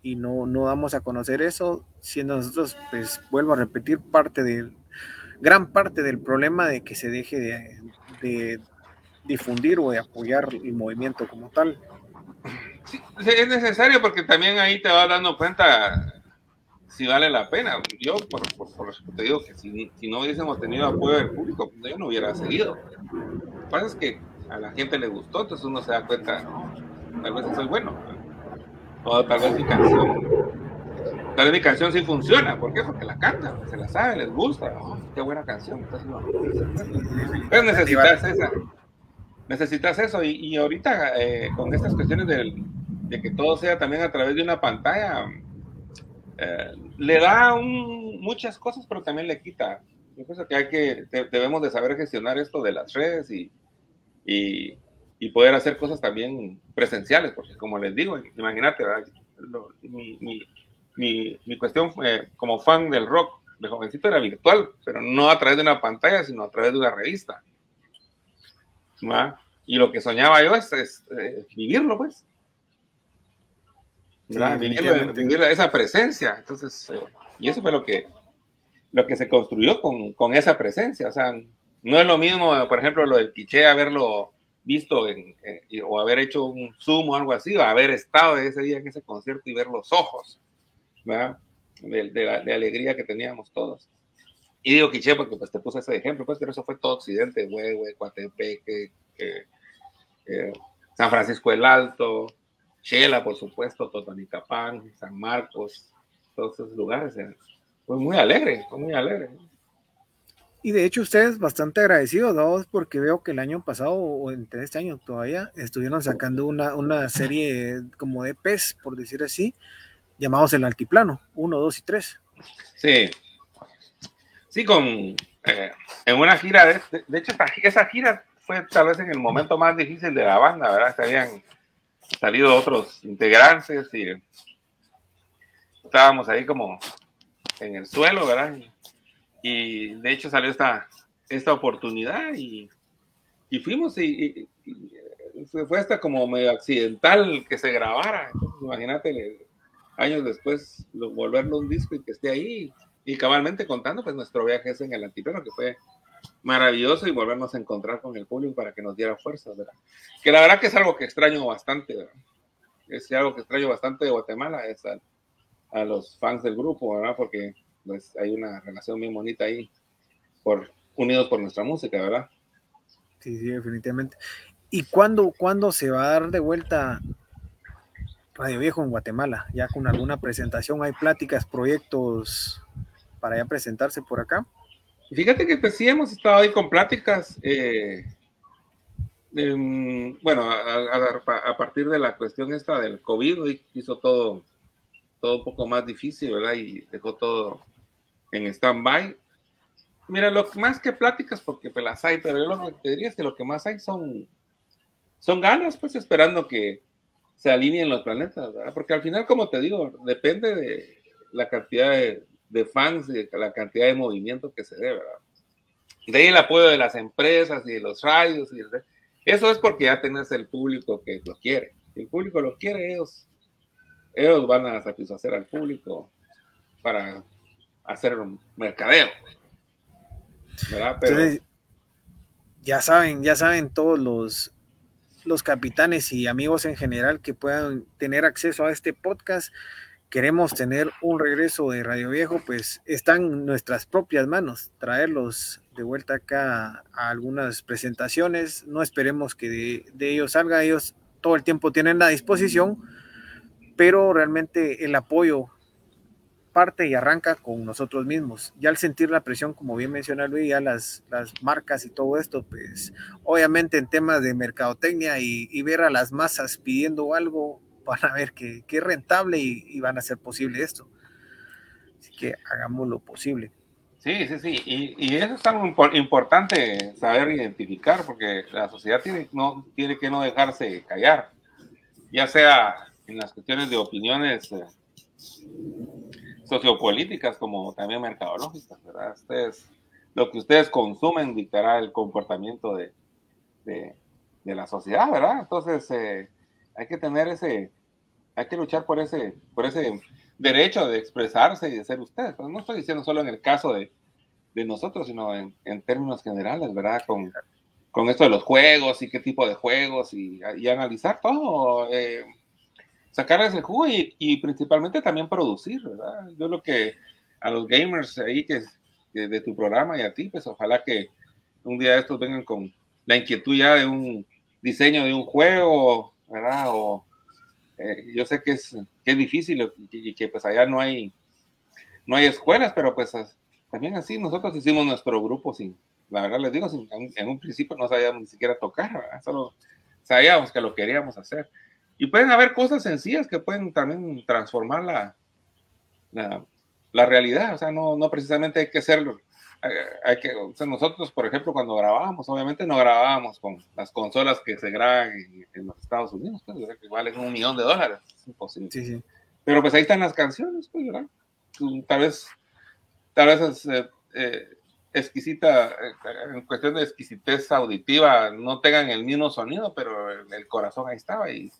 y no, no damos a conocer eso, siendo nosotros, pues vuelvo a repetir, parte del, gran parte del problema de que se deje de, de difundir o de apoyar el movimiento como tal. Sí, es necesario porque también ahí te vas dando cuenta si vale la pena. Yo, por, por, eso te digo que si, si, no hubiésemos tenido apoyo del público, pues yo no hubiera seguido. Lo que pasa es que a la gente le gustó, entonces uno se da cuenta, tal vez soy bueno, o tal vez mi canción, tal vez mi canción sí funciona, ¿por qué? Porque la canta, se la sabe, les gusta, oh, qué buena canción, entonces no. Pero necesitas esa, necesitas eso, y, y ahorita eh, con estas cuestiones de que todo sea también a través de una pantalla, eh, le da un, muchas cosas, pero también le quita. Yo pienso que hay que, debemos de saber gestionar esto de las redes y, y, y, poder hacer cosas también presenciales, porque como les digo, imagínate, mi, mi, mi, mi, cuestión eh, como fan del rock de jovencito era virtual, pero no a través de una pantalla, sino a través de una revista. Y lo que soñaba yo es, es eh, vivirlo, pues. Vivir, esa presencia. Entonces, eh, y eso fue lo que, lo que se construyó con, con, esa presencia. O sea, no es lo mismo, por ejemplo, lo del quiché, haberlo visto en, o haber hecho un zoom o algo así, o haber estado ese día en ese concierto y ver los ojos, ¿verdad? De, de, la, de alegría que teníamos todos. Y digo quiché porque pues te puse ese ejemplo, pues, pero eso fue todo Occidente, Huehue, Coatepeque, eh, eh, San Francisco el Alto, Chela, por supuesto, Totonicapán, San Marcos, todos esos lugares. Eh, fue muy alegre, fue muy alegre. Y de hecho ustedes bastante agradecidos, ¿no? porque veo que el año pasado o entre este año todavía estuvieron sacando una, una serie como de pez, por decir así, llamados El Altiplano, 1, 2 y 3. Sí, sí, con, eh, en una gira, de, de, hecho esa gira fue tal vez en el momento más difícil de la banda, ¿verdad? Se habían salido otros integrantes y estábamos ahí como en el suelo, ¿verdad? Y, de hecho salió esta, esta oportunidad y, y fuimos y, fue hasta como medio accidental que se grabara. imagínate, años después volverlo un disco y que esté ahí y cabalmente contando pues nuestro viaje en el antiplano que fue maravilloso y volvernos a encontrar con el público para que nos diera fuerza, ¿verdad? Que la verdad que es algo que extraño bastante, ¿verdad? Es algo que extraño bastante de Guatemala, es a, a los fans del grupo, ¿verdad? Porque pues hay una relación bien bonita ahí, por, unidos por nuestra música, ¿verdad? Sí, sí, definitivamente. ¿Y cuándo, cuándo se va a dar de vuelta Radio Viejo en Guatemala? ¿Ya con alguna presentación? ¿Hay pláticas, proyectos para ya presentarse por acá? Fíjate que pues, sí hemos estado ahí con pláticas, eh, bueno, a, partir de la cuestión esta del COVID, hizo todo, todo un poco más difícil, ¿verdad? Y dejó todo en stand-by. Mira, lo más que pláticas, porque pues, las hay, pero yo lo que te diría es que lo que más hay son, son ganas, pues esperando que se alineen los planetas, ¿verdad? Porque al final, como te digo, depende de la cantidad de, de fans y la cantidad de movimiento que se dé, ¿verdad? De ahí el apoyo de las empresas y de los radios. Y eso es porque ya tenés el público que lo quiere. Si el público lo quiere, ellos, ellos van a satisfacer al público para hacer un mercadeo. ¿verdad? Pero, ya saben, ya saben todos los, los capitanes y amigos en general que puedan tener acceso a este podcast queremos tener un regreso de Radio Viejo, pues están nuestras propias manos, traerlos de vuelta acá a algunas presentaciones, no esperemos que de, ellos salga, ellos todo el tiempo tienen la disposición, pero realmente el apoyo parte y arranca con nosotros mismos. Ya al sentir la presión, como bien menciona Luis, ya las, las marcas y todo esto, pues obviamente en temas de mercadotecnia y, y ver a las masas pidiendo algo, van a ver que, es rentable y, van a hacer posible esto. Así que hagamos lo posible. Sí, sí, sí. Y, eso es algo importante saber identificar, porque la sociedad tiene, no, tiene que no dejarse callar, ya sea en las cuestiones de opiniones eh, sociopolíticas como también mercadológicas, ¿verdad? Ustedes, lo que ustedes consumen dictará el comportamiento de, de la sociedad, ¿verdad? Entonces, eh, hay que tener ese, hay que luchar por ese, por ese derecho de expresarse y de ser usted. No estoy diciendo solo en el caso de, de nosotros, sino en, en, términos generales, ¿verdad? Con, con, esto de los juegos y qué tipo de juegos y, analizar todo, eh, sacarles el jugo y, y, principalmente también producir, ¿verdad? Yo lo que a los gamers ahí que de tu programa y a ti, pues ojalá que un día estos vengan con la inquietud ya de un diseño de un juego, ¿verdad? O eh, yo sé que es, que es difícil y, que pues allá no hay, no hay escuelas, pero pues también así nosotros hicimos nuestro grupo sin, la verdad les digo, sin, en un principio no sabíamos ni siquiera tocar. Solo sabíamos que lo queríamos hacer. Y pueden haber cosas sencillas que pueden también transformar la, la, la realidad, o sea, no, no precisamente hay que hacerlo hay que, nosotros, por ejemplo, cuando grabábamos, obviamente no grabábamos con las consolas que se graban en, los Estados Unidos, pues, que valen un millón de dólares, es imposible. Sí, sí. Pero pues ahí están las canciones, pues, ¿verdad? Tal vez, tal vez es eh, eh, exquisita, eh, en cuestión de exquisitez auditiva, no tengan el mismo sonido, pero el, corazón ahí estaba y,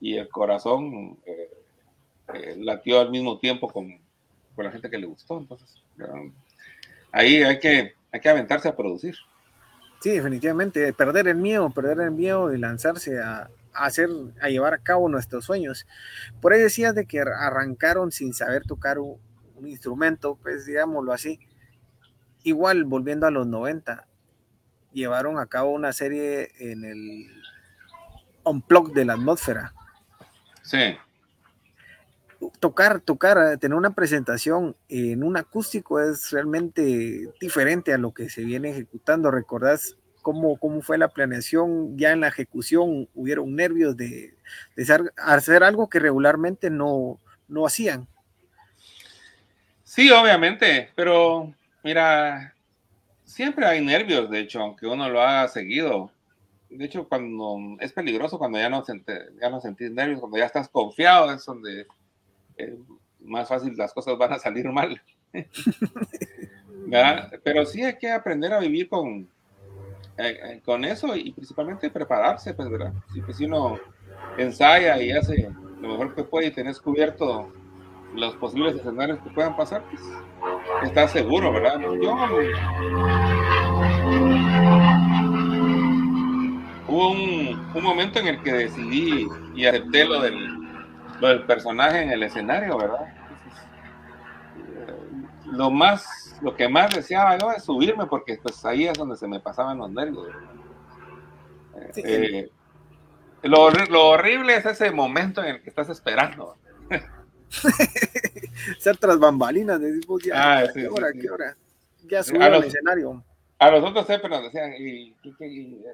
y el corazón latió al mismo tiempo con, con la gente que le gustó, entonces ahí hay que, hay que aventarse a producir. Sí, definitivamente, perder el miedo, perder el miedo y lanzarse a, hacer, a llevar a cabo nuestros sueños. Por ahí decías de que arrancaron sin saber tocar un, instrumento, pues digámoslo así. Igual, volviendo a los 90, llevaron a cabo una serie en el Unplug de la atmósfera. Sí tocar, tocar, eh, tener una presentación en un acústico es realmente diferente a lo que se viene ejecutando. ¿Recordás cómo, cómo fue la planeación? Ya en la ejecución hubieron nervios de, hacer algo que regularmente no, no hacían. Sí, obviamente, pero mira, siempre hay nervios, de hecho, aunque uno lo haga seguido. De hecho, cuando es peligroso, cuando ya no, ya no sentís nervios, cuando ya estás confiado, es donde eh, más fácil las cosas van a salir mal. Pero sí hay que aprender a vivir con, eh, eh, con eso y principalmente prepararse, pues, ¿verdad? Si, pues, si uno ensaya y hace lo mejor que puede y tenés cubierto los posibles escenarios que puedan pasar, pues estás seguro, ¿verdad? Yo hubo un, un momento en el que decidí y acepté lo del lo del personaje en el escenario, ¿verdad? lo más, lo que más deseaba yo es subirme porque pues ahí es donde se me pasaban los nervios. Eh, lo, lo, horrible es ese momento en el que estás esperando. Ser tras bambalinas, decimos ya, ah, ¿qué hora? ¿Qué hora? Ya subí al escenario. A los otros siempre nos decían, y,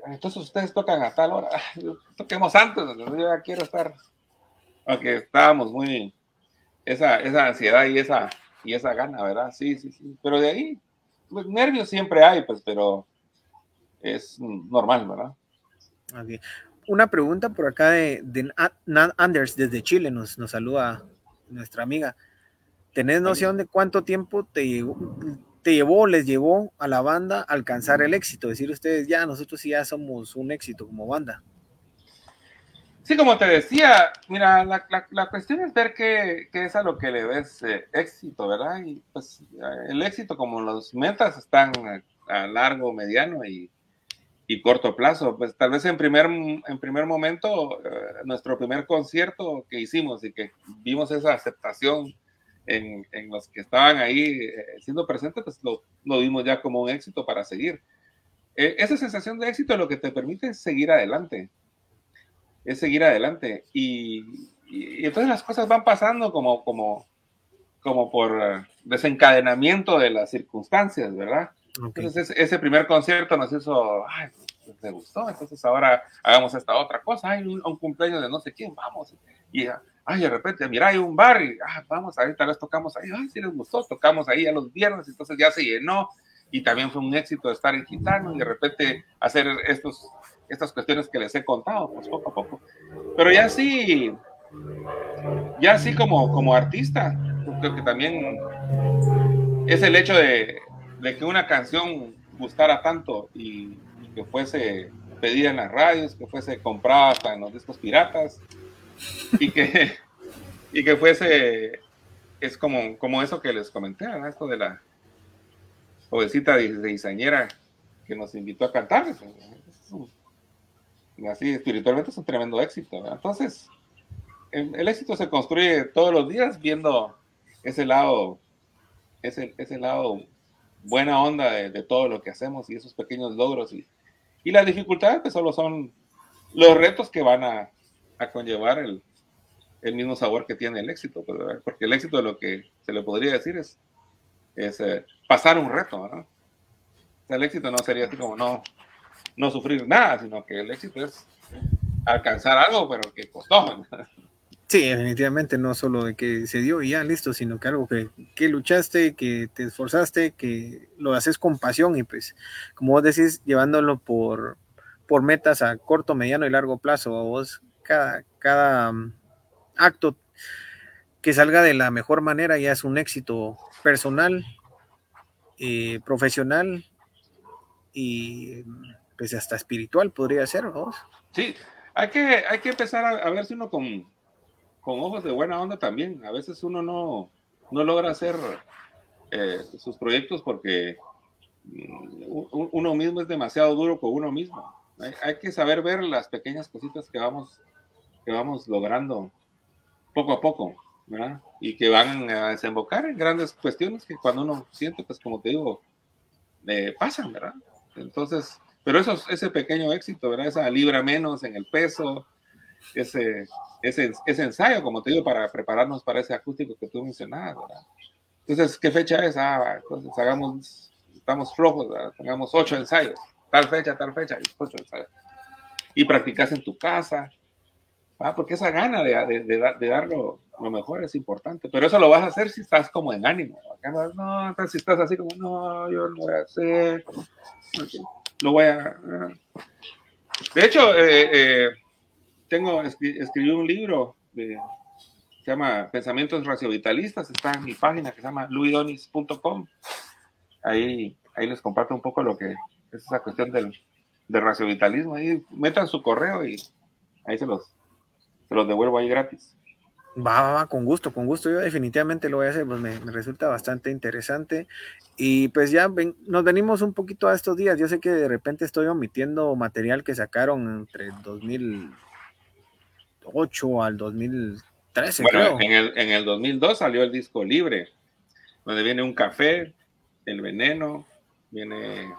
entonces ustedes tocan a tal hora, toquemos antes, yo ya quiero estar aunque estábamos muy, esa, esa ansiedad y esa, y esa gana, ¿verdad? Sí, sí, sí. Pero de ahí, pues nervios siempre hay, pues, pero es normal, ¿verdad? Una pregunta por acá de, de Anders desde Chile, nos, nos saluda nuestra amiga. ¿Tenés noción de cuánto tiempo te llevó, te llevó, les llevó a la banda alcanzar el éxito? Decir ustedes, ya, nosotros ya somos un éxito como banda. Sí, como te decía, mira, la, la, cuestión es ver qué, qué, es a lo que le ves eh, éxito, ¿verdad? Y pues el éxito, como los metas están a, largo, mediano y, y, corto plazo, pues tal vez en primer, en primer momento, eh, nuestro primer concierto que hicimos y que vimos esa aceptación en, en los que estaban ahí eh, siendo presentes, pues lo, lo, vimos ya como un éxito para seguir. esa sensación de éxito es lo que te permite seguir adelante es seguir adelante. Y, entonces las cosas van pasando como, como, como por eh, desencadenamiento de las circunstancias, ¿verdad? Entonces ese primer concierto nos hizo, ay, me gustó, entonces ahora hagamos esta otra cosa, hay un, cumpleaños de no sé quién, vamos. Y ay, de repente, mira, hay un bar y ah, vamos, ahí tal vez tocamos ahí, ay, sí les gustó, tocamos ahí a los viernes, entonces ya se llenó y también fue un éxito estar en Gitano y de repente hacer estos estas cuestiones que les he contado, pues poco a poco. Pero ya sí, ya sí como, como artista, creo que también es el hecho de, de que una canción gustara tanto y, que fuese pedida en las radios, que fuese comprada hasta en los discos piratas y que, y que fuese, es como, como eso que les comenté, esto de la jovencita diseñera que nos invitó a cantar. Así espiritualmente es un tremendo éxito. Entonces, el, éxito se construye todos los días viendo ese lado, ese, ese lado buena onda de, todo lo que hacemos y esos pequeños logros. Y, y las dificultades que solo son los retos que van a, a conllevar el, el, mismo sabor que tiene el éxito. Pues, porque el éxito de lo que se le podría decir es, es eh, pasar un reto. el éxito no sería así como no, no sufrir nada, sino que el éxito es alcanzar algo, pero que costó. Sí, definitivamente, no solo de que se dio y ya listo, sino que algo que, que, luchaste, que te esforzaste, que lo haces con pasión y pues, como vos decís, llevándolo por, por metas a corto, mediano y largo plazo, vos cada, cada um, acto que salga de la mejor manera ya es un éxito personal, eh, profesional y pues hasta espiritual podría ser, vos. Sí, hay que, hay que empezar a, a ver si uno con con ojos de buena onda también. A veces uno no, no logra hacer eh, sus proyectos porque mm, uno mismo es demasiado duro con uno mismo. Hay, que saber ver las pequeñas cositas que vamos, que vamos logrando poco a poco, ¿verdad? Y que van a desembocar en grandes cuestiones que cuando uno siente, pues como te digo, eh, pasan, ¿verdad? Entonces, pero eso, ese pequeño éxito, ¿verdad? Esa libra menos en el peso, ese, ese, ese, ensayo, como te digo, para prepararnos para ese acústico que tú mencionabas, Entonces, ¿qué fecha es? Ah, entonces hagamos, estamos flojos, tengamos ocho ensayos, tal fecha, tal fecha, ocho ensayos. Y practicas en tu casa, ¿va? porque esa gana de, de, de, de dar lo, mejor es importante, pero eso lo vas a hacer si estás como en ánimo. No, si estás así como, no, yo lo voy a hacer, lo voy a... De hecho, eh, eh, tengo, escribí un libro de, se llama Pensamientos Raciovitalistas, está en mi página que se llama luidonis.com. Ahí, ahí les comparto un poco lo que es esa cuestión del, del raciovitalismo. Ahí metan su correo y ahí se los, se los devuelvo ahí gratis. Va, va, va, con gusto, con gusto. Yo definitivamente lo voy a hacer, pues me, me resulta bastante interesante. Y pues ya ven, nos venimos un poquito a estos días. Yo sé que de repente estoy omitiendo material que sacaron entre 2000 2008 al 2013. Bueno, En, el, en el 2002 salió el disco libre, donde viene un café, el veneno, viene...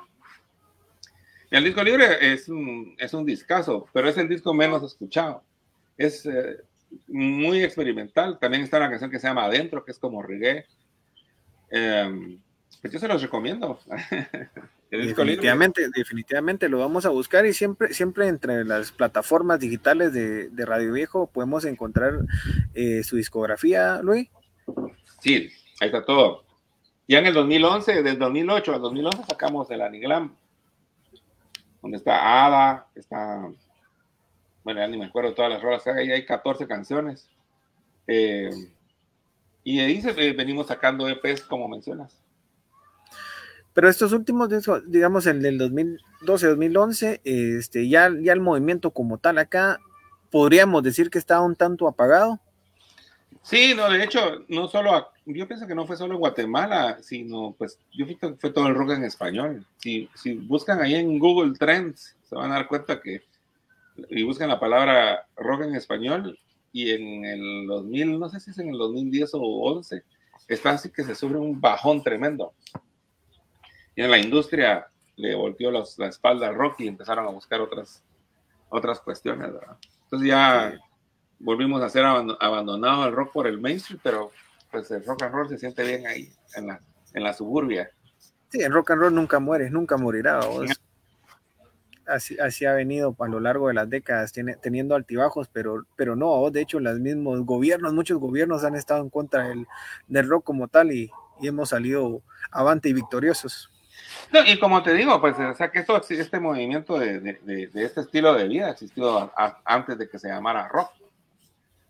El disco libre es un, es un discazo, pero es el disco menos escuchado. Es eh, muy experimental. También está una canción que se llama Adentro, que es como reggae. Eh, pues yo se los recomiendo. definitivamente, definitivamente lo vamos a buscar y siempre, siempre entre las plataformas digitales de, Radio Viejo podemos encontrar eh, su discografía, Luis. Sí, ahí está todo. Ya en el 2011, del 2008 al 2011 sacamos el Aniglam, donde está Ada, está, bueno, ya ni me acuerdo todas las rolas, ahí hay 14 canciones. Eh, y ahí eh, venimos sacando EPs como mencionas. Pero estos últimos, digamos, el del 2012-2011, este, ya, ya el movimiento como tal acá, podríamos decir que estaba un tanto apagado. Sí, no, de hecho, no solo, yo pienso que no fue solo en Guatemala, sino pues yo creo que fue todo el rock en español. Si, si buscan ahí en Google Trends, se van a dar cuenta que, y buscan la palabra rock en español, y en el 2000, no sé si es en el 2010 o 11, está así que se sube un bajón tremendo y en la industria le volteó la espalda al rock y empezaron a buscar otras, otras cuestiones, ¿verdad? Entonces ya volvimos a ser abandonado el rock por el mainstream, pero pues el rock and roll se siente bien ahí, en la, en la suburbia. Sí, el rock and roll nunca muere, nunca morirá. Así, así, ha venido a lo largo de las décadas, tiene, teniendo altibajos, pero, pero no, de hecho los mismos gobiernos, muchos gobiernos han estado en contra del, del rock como tal y, y hemos salido avante y victoriosos. No, y como te digo, pues, o sea, que esto, este movimiento de, de, de este estilo de vida existió antes de que se llamara rock.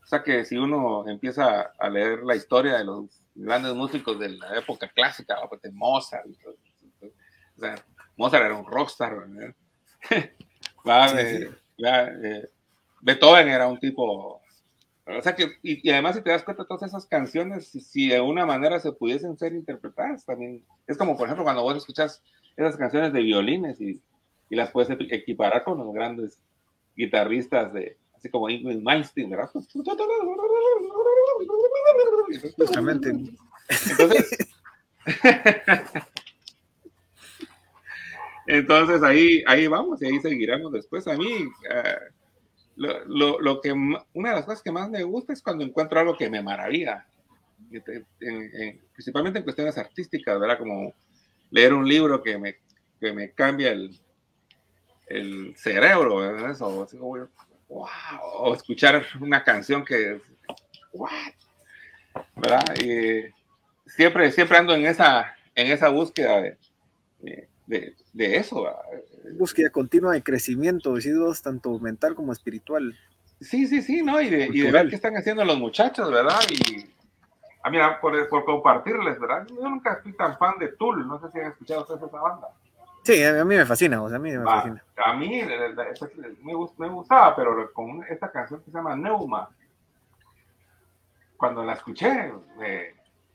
O sea, que si uno empieza a leer la historia de los grandes músicos de la época clásica, pues, de Mozart, o sea, Mozart era un rockstar, Beethoven era un tipo o sea que, y, además si te das cuenta, todas esas canciones, si, de alguna manera se pudiesen ser interpretadas, también es como, por ejemplo, cuando vos escuchas esas canciones de violines y, y las puedes equiparar con los grandes guitarristas de, así como Ingrid Malmsteen, ¿verdad? Justamente. Entonces, entonces ahí, ahí vamos y ahí seguiremos después. A mí, uh, lo, lo, que, una de las cosas que más me gusta es cuando encuentro algo que me maravilla, principalmente en cuestiones artísticas, ¿verdad? Como leer un libro que me, que me cambia el, el cerebro, ¿verdad? O, o escuchar una canción que, ¿verdad? Y siempre, siempre ando en esa, en esa búsqueda de, de eso. Búsqueda continua de crecimiento, decidos tanto mental como espiritual. Sí, sí, sí, ¿no? Y de, y de ver qué están haciendo los muchachos, ¿verdad? Y a mí, por, por, compartirles, ¿verdad? Yo nunca fui tan fan de Tool, no sé si han escuchado ustedes esa banda. Sí, a mí me fascina, o sea, a mí me fascina. A mí me, me gustaba, pero con esta canción que se llama Neuma, cuando la escuché, me,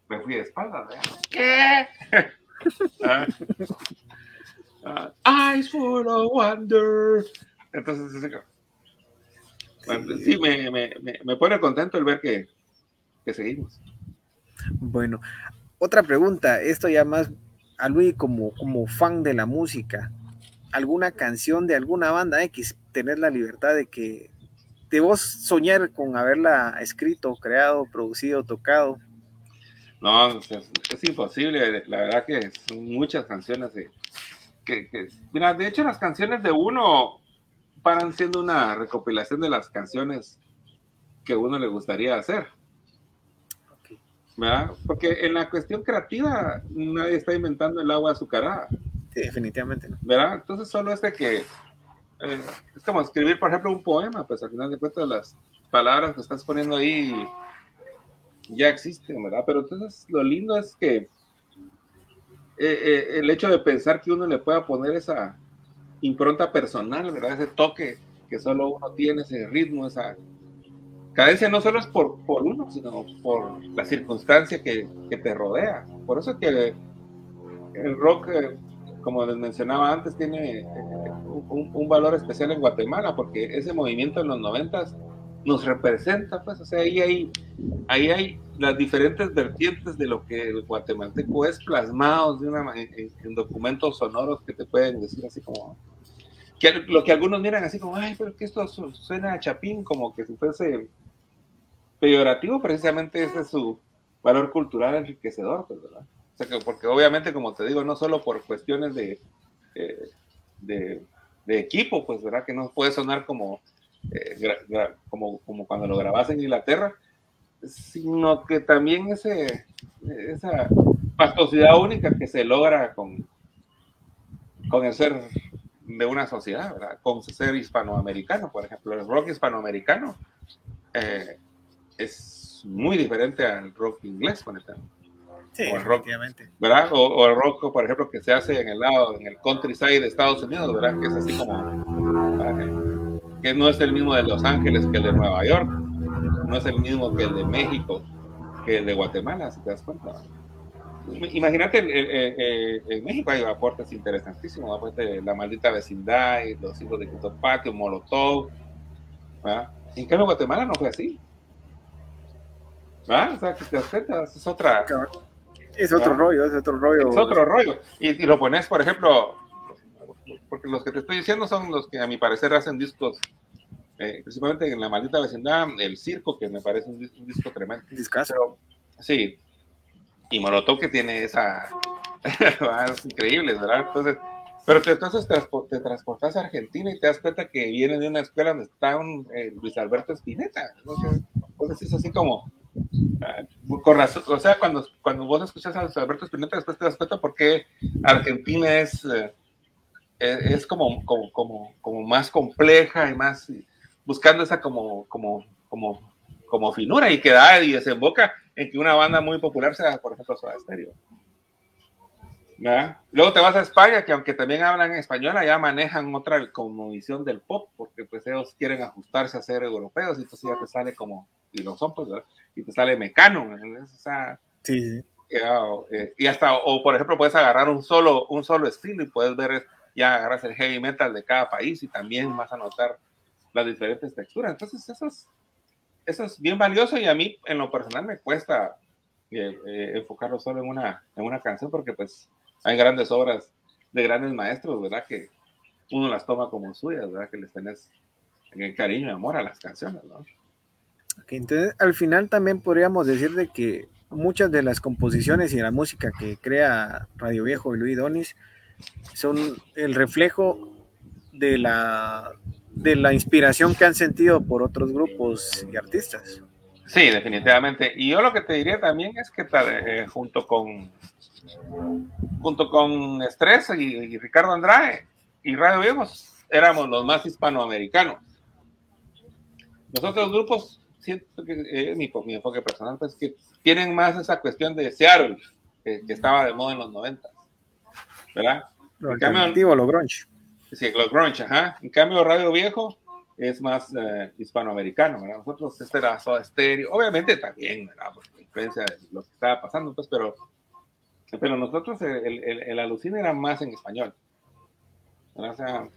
me fui de espaldas, ¿verdad? ¿Qué? Ah. Eyes for a wonder. Entonces, sí, me, me, me, pone contento el ver que, que, seguimos. Bueno, otra pregunta, esto ya más a Luis como, como fan de la música, alguna canción de alguna banda X, tener la libertad de que de vos soñar con haberla escrito, creado, producido, tocado. No, es, es imposible, la verdad que son muchas canciones de, que, mira, de hecho las canciones de uno paran siendo una recopilación de las canciones que uno le gustaría hacer. ¿Verdad? Porque en la cuestión creativa nadie está inventando el agua azucarada. Sí, definitivamente no. ¿Verdad? Entonces solo este que eh, es como escribir, por ejemplo, un poema, pues al final de cuentas las palabras que estás poniendo ahí ya existen, ¿verdad? Pero entonces lo lindo es que eh, eh, el hecho de pensar que uno le pueda poner esa impronta personal, ¿verdad? Ese toque que solo uno tiene, ese ritmo, esa cadencia, no solo es por, por uno, sino por la circunstancia que, que te rodea. Por eso que el rock, eh, como les mencionaba antes, tiene un, un, valor especial en Guatemala, porque ese movimiento en los noventas nos representa, pues, o sea, ahí hay, ahí hay las diferentes vertientes de lo que el guatemalteco es plasmados de una, en, documentos sonoros que te pueden decir así como, que lo que algunos miran así como, ay, pero que esto suena a chapín, como que si fuese peyorativo, precisamente ese es su valor cultural enriquecedor, pues, ¿verdad? O sea, que porque obviamente, como te digo, no solo por cuestiones de, eh, de, de equipo, pues, ¿verdad? Que no puede sonar como eh, como, como cuando lo grabas en Inglaterra, sino que también ese, esa pastosidad única que se logra con, con el ser de una sociedad, ¿verdad? con ser hispanoamericano, por ejemplo. El rock hispanoamericano eh, es muy diferente al rock inglés, por ejemplo. Sí, o el rock, ¿verdad? O, el rock, por ejemplo, que se hace en el lado, en el countryside de Estados Unidos, ¿verdad? Que es así como que no es el mismo de Los Ángeles que el de Nueva York, no es el mismo que el de México, que el de Guatemala, si te das cuenta. Imagínate, en México hay aportes interesantísimos, aparte de la maldita vecindad, y los hijos de Quito Patio, Molotov. ¿verdad? En cambio, Guatemala no fue así. ¿verdad? O sea, que te das cuenta, es otra. Es otro rollo, es otro rollo. Es otro rollo. Y, y lo pones, por ejemplo, porque los que te estoy diciendo son los que a mi parecer hacen discos, eh, principalmente en la maldita vecindad, el circo, que me parece un, disco tremendo. Discaso. sí, y Molotov que tiene esa... es increíble, ¿verdad? Entonces, pero te, entonces te, transportas a Argentina y te das cuenta que viene de una escuela donde está un, eh, Luis Alberto Spinetta. Entonces es así como, ah, o sea, cuando, cuando vos escuchas a Luis Alberto Spinetta, después te das cuenta por qué Argentina es... Eh, es, como, como, como, como, más compleja y más buscando esa como, como, como, como finura y que da y desemboca en que una banda muy popular sea, por ejemplo, Soda Stereo. Luego te vas a España, que aunque también hablan español, ya manejan otra visión del pop, porque pues ellos quieren ajustarse a ser europeos, y entonces ya te sale como, y lo son, pues, y te sale mecano, o sea, sí, eh, y hasta, o por ejemplo, puedes agarrar un solo, un solo estilo y puedes ver, ya agarras el heavy metal de cada país y también vas a notar las diferentes texturas. Entonces, eso es, eso es bien valioso y a mí, en lo personal, me cuesta eh, eh, enfocarlo solo en una, en una canción porque pues hay grandes obras de grandes maestros, ¿verdad? Que uno las toma como suyas, ¿verdad? Que les tenés en cariño y amor a las canciones, ¿no? entonces, al final también podríamos decir de que muchas de las composiciones y la música que crea Radio Viejo y Luis Donis son el reflejo de la, de la inspiración que han sentido por otros grupos y artistas. Sí, definitivamente. Y yo lo que te diría también es que eh, junto con junto con Estrés y, Ricardo Andrade y Radio Viejos éramos los más hispanoamericanos. Los otros grupos, siento que eh, mi, enfoque personal, pues que tienen más esa cuestión de Seattle, que, estaba de moda en los 90. ¿Verdad? Lo alternativo, lo grunge. Sí, lo grunge, ajá. En cambio, Radio Viejo es más eh, hispanoamericano, ¿verdad? Nosotros, este era Soda Stereo, obviamente también, ¿verdad? Por la influencia de lo que estaba pasando, pues, pero pero nosotros, el, el, el alucine era más en español. O sea,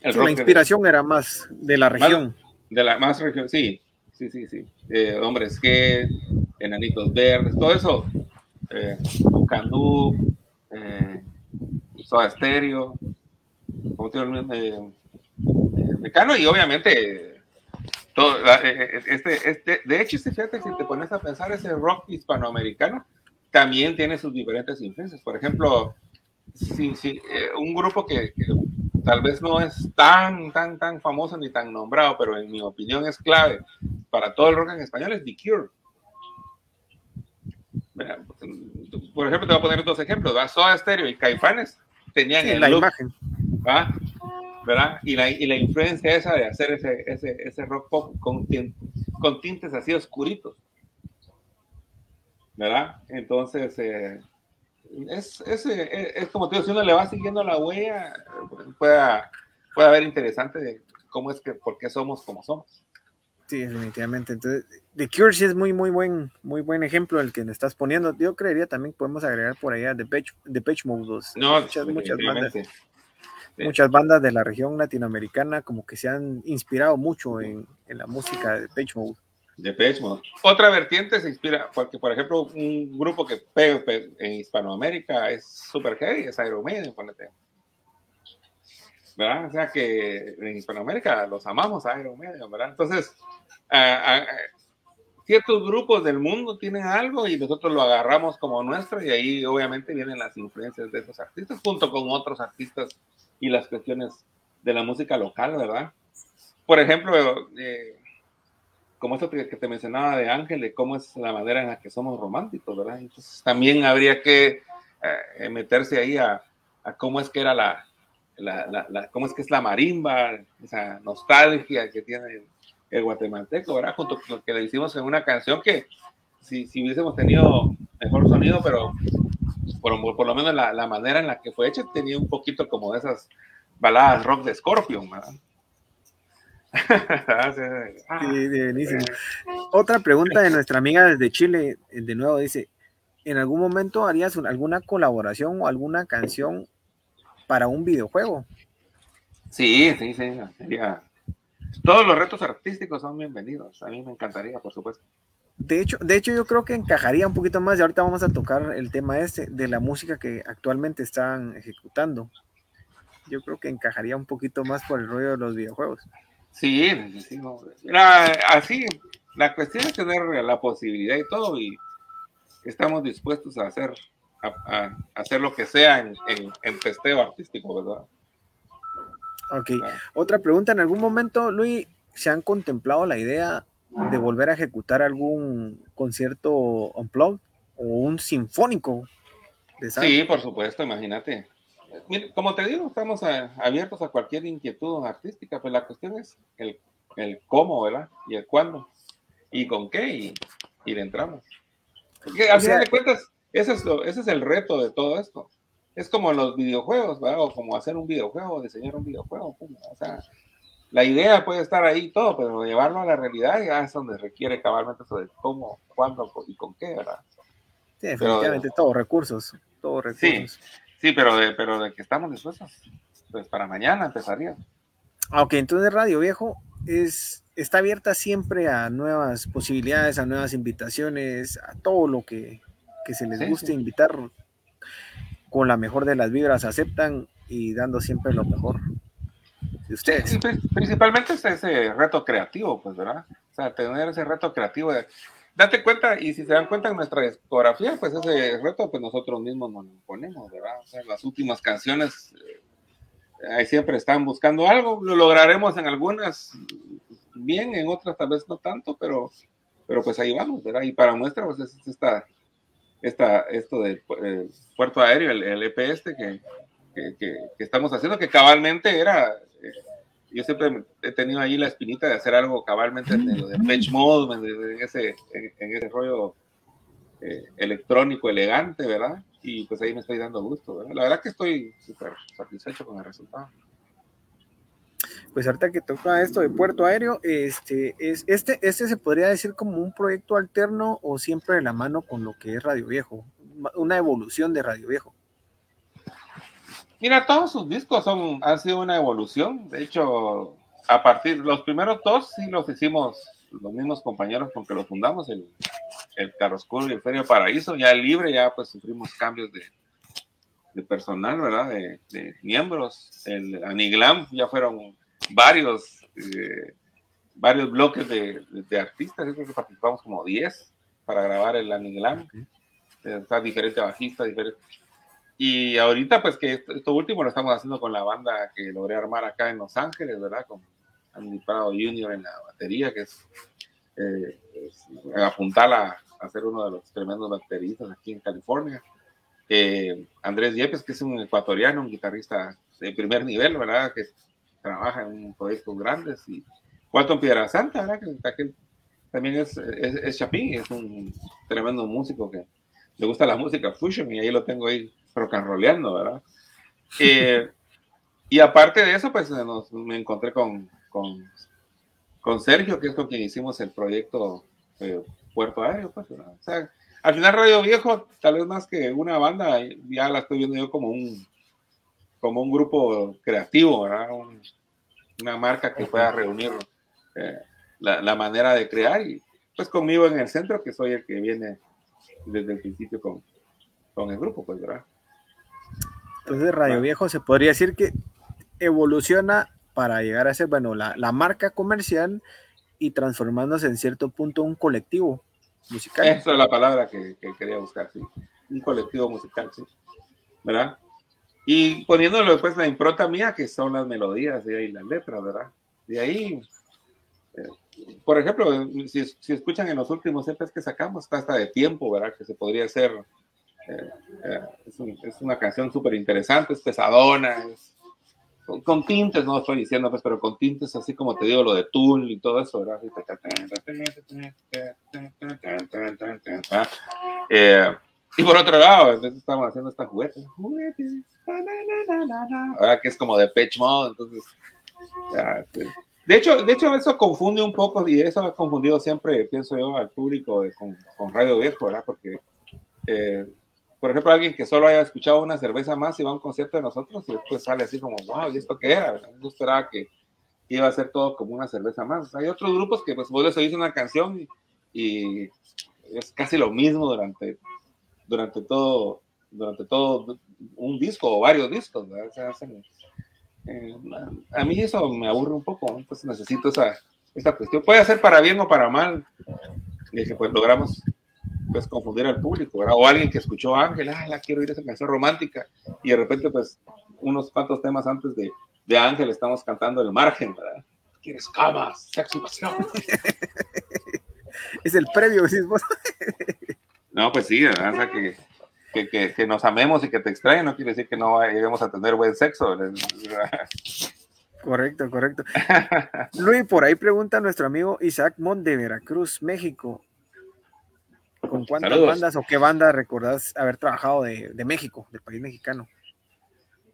la inspiración era más de la región. de la más región, sí, sí, sí, sí. Eh, hombres que, enanitos verdes, todo eso. Eh, Candú, eh, Soda Stereo, como eh, Mecano, y obviamente eh, este, este, de hecho, fíjate, si te pones a pensar ese rock hispanoamericano, también tiene sus diferentes influencias. Por ejemplo, si, si, eh, un grupo que, tal vez no es tan, tan, tan famoso ni tan nombrado, pero en mi opinión es clave para todo el rock en español es The Cure. Por ejemplo, te voy a poner dos ejemplos. Soda Stereo y Caifanes tenían la imagen. ¿verdad? Y la, y la influencia esa de hacer ese, ese, ese rock pop con, con tintes así oscuritos. ¿verdad? Entonces, eh, es, es, eh, es, como te digo, si uno le va siguiendo la huella, puede, puede haber interesante de cómo es que, por qué somos como somos. Sí, definitivamente. Entonces, The Cure sí es muy, muy buen, muy buen ejemplo el que le estás poniendo. Yo creería también podemos agregar por allá The Pitch, The Pitch Mode no, muchas, muchas bandas. Muchas bandas de la región latinoamericana como que se han inspirado mucho en, en la música de Pitch Mode. De Otra vertiente se inspira, porque por ejemplo, un grupo que pega en Hispanoamérica es super heavy, es Iron Maiden, ponete. ¿Verdad? O sea que en Hispanoamérica los amamos a Iron Maiden, ¿verdad? Entonces, ciertos grupos del mundo tienen algo y nosotros lo agarramos como nuestro y ahí obviamente vienen las influencias de esos artistas junto con otros artistas y las cuestiones de la música local, ¿verdad? Por ejemplo, eh, como esto que te mencionaba de Ángel, de cómo es la manera en la que somos románticos, ¿verdad? Entonces también habría que eh, meterse ahí a, a, cómo es que era la, la, la, cómo es que es la marimba, esa nostalgia que tiene el, guatemalteco, ¿verdad? Junto con lo que le hicimos en una canción que si, si hubiésemos tenido mejor sonido, pero por, por lo menos la, la, manera en la que fue hecha tenía un poquito como de esas baladas rock de Scorpion, ¿verdad? Otra pregunta de nuestra amiga desde Chile, de nuevo dice, ¿en algún momento harías alguna colaboración o alguna canción para un videojuego? Sí, sí, sí, sería... Todos los retos artísticos son bienvenidos. A mí me encantaría, por supuesto. De hecho, de hecho, yo creo que encajaría un poquito más, y ahorita vamos a tocar el tema este de la música que actualmente están ejecutando. Yo creo que encajaría un poquito más por el rollo de los videojuegos. Sí, así, la cuestión es tener la posibilidad y todo, y estamos dispuestos a hacer, a, hacer lo que sea en, en, testeo artístico, ¿verdad? Ok. Otra pregunta, ¿en algún momento, Luis, se han contemplado la idea de volver a ejecutar algún concierto unplugged o un sinfónico? sí, por supuesto, imagínate como te digo, estamos abiertos a cualquier inquietud artística, pues la cuestión es el, el cómo, ¿verdad? Y el cuándo, y con qué, y, y le entramos. Porque al final de cuentas, ese es, ese es el reto de todo esto. es como los videojuegos, ¿verdad? O como hacer un videojuego, diseñar un videojuego. Pues, o sea, la idea puede estar ahí y todo, pero llevarlo a la realidad ya es donde requiere cabalmente eso de cómo, cuándo y con qué, ¿verdad? Sí, definitivamente, todos recursos, todos recursos. Sí, sí pero, de, pero de que estamos dispuestos, pues para mañana empezaría. Ok, entonces Radio Viejo es, está abierta siempre a nuevas posibilidades, a nuevas invitaciones, a todo lo que, se les guste invitar con la mejor de las vibras, aceptan y dando siempre lo mejor de ustedes. principalmente es ese reto creativo, pues, ¿verdad? O sea, tener ese reto creativo de, date cuenta, y si se dan cuenta en nuestra discografía, pues ese reto, pues nosotros mismos nos imponemos, ¿verdad? O sea, las últimas canciones eh, ahí siempre están buscando algo, lo lograremos en algunas bien, en otras tal vez no tanto, pero, pero pues ahí vamos, ¿verdad? Y para muestra, pues es esta, esta, esto del eh, puerto aéreo, el, el EP este que, que, que, estamos haciendo, que cabalmente era, eh, yo siempre he tenido ahí la espinita de hacer algo cabalmente de, de patch mode, en ese, en, ese rollo eh, electrónico elegante, ¿verdad? y pues ahí me estoy dando gusto. La verdad que estoy súper satisfecho con el resultado. Pues ahorita que toca esto de puerto aéreo, este, es, este, este se podría decir como un proyecto alterno o siempre de la mano con lo que es Radio Viejo, una evolución de Radio Viejo. Mira, todos sus discos son, han sido una evolución. De hecho, a partir, los primeros dos sí los hicimos los mismos compañeros con que los fundamos, el, el Carroscuro y el Ferio Paraíso, ya libre, ya pues sufrimos cambios de, de personal, ¿verdad? De, de, miembros. El Aniglam ya fueron varios, eh, varios bloques de, de, artistas, yo creo que participamos como 10 para grabar el Aniglam. Está diferente bajista, diferente. Y ahorita, pues que esto, último lo estamos haciendo con la banda que logré armar acá en Los Ángeles, ¿verdad? Con Andy Prado Junior en la batería, que es eh, apuntar a, ser uno de los tremendos bateristas aquí en California. Eh, Andrés Yepes, que es un ecuatoriano, un guitarrista de primer nivel, ¿verdad? Que trabaja en proyectos grandes. Y Walton Piedra Santa, ¿verdad? Que, también es, es, Chapín, es un tremendo músico que le gusta la música fusion y ahí lo tengo ahí rock and rollando, ¿verdad? Eh, y aparte de eso, pues me encontré con, con con Sergio, que es con quien hicimos el proyecto eh, Puerto Aéreo. Pues, o sea, al final Radio Viejo, tal vez más que una banda, ya la estoy viendo yo como un, como un grupo creativo, ¿verdad? una marca que pueda reunir eh, la, manera de crear y pues conmigo en el centro, que soy el que viene desde el principio con, con el grupo, pues, ¿verdad? Entonces Radio Viejo se podría decir que evoluciona para llegar a ser, bueno, la, la marca comercial y transformándose en cierto punto un colectivo musical. Esa es la palabra que, que, quería buscar, sí. Un colectivo musical, sí. ¿Verdad? Y poniéndolo después la impronta mía, que son las melodías y las letras, ¿verdad? De ahí, eh, por ejemplo, si, si, escuchan en los últimos EPs que sacamos, hasta de tiempo, ¿verdad? Que se podría hacer. Eh, eh, es, un, es, una canción súper interesante, es pesadona, es, con, tintes, no estoy diciendo, pues, pero con tintes así como te digo, lo de Tool y todo eso, ¿verdad? Y por otro lado, entonces estamos haciendo esta juguete, ¿verdad? Que es como de Pitch Mode, entonces. De hecho, de hecho, eso confunde un poco y eso ha confundido siempre, pienso yo, al público con, con Radio Viejo, ¿verdad? Porque eh, por ejemplo, alguien que solo haya escuchado una cerveza más y va a un concierto de nosotros y después sale así como, wow, ¿y esto qué era? Yo esperaba que iba a ser todo como una cerveza más. Hay otros grupos que pues vos les oís una canción y, es casi lo mismo durante, durante todo durante todo un disco o varios discos. Eh, a mí eso me aburre un poco, entonces necesito esa, esa cuestión. Puede ser para bien o para mal, y que pues logramos pues confundir al público, ¿verdad? O alguien que escuchó Ángel, ah, la quiero oír esa canción romántica, y de repente, pues, unos cuantos temas antes de, de Ángel estamos cantando el margen, ¿verdad? ¿Quieres camas? Sexo pasión. es el previo, decís vos. no, pues sí, ¿verdad? O sea, que, que, que, que, nos amemos y que te extraen no quiere decir que no lleguemos a tener buen sexo. Correcto, correcto. Luis, por ahí pregunta nuestro amigo Isaac Mont de Veracruz, México. ¿Con cuántas bandas o qué banda recordás haber trabajado de, de, México, del país mexicano?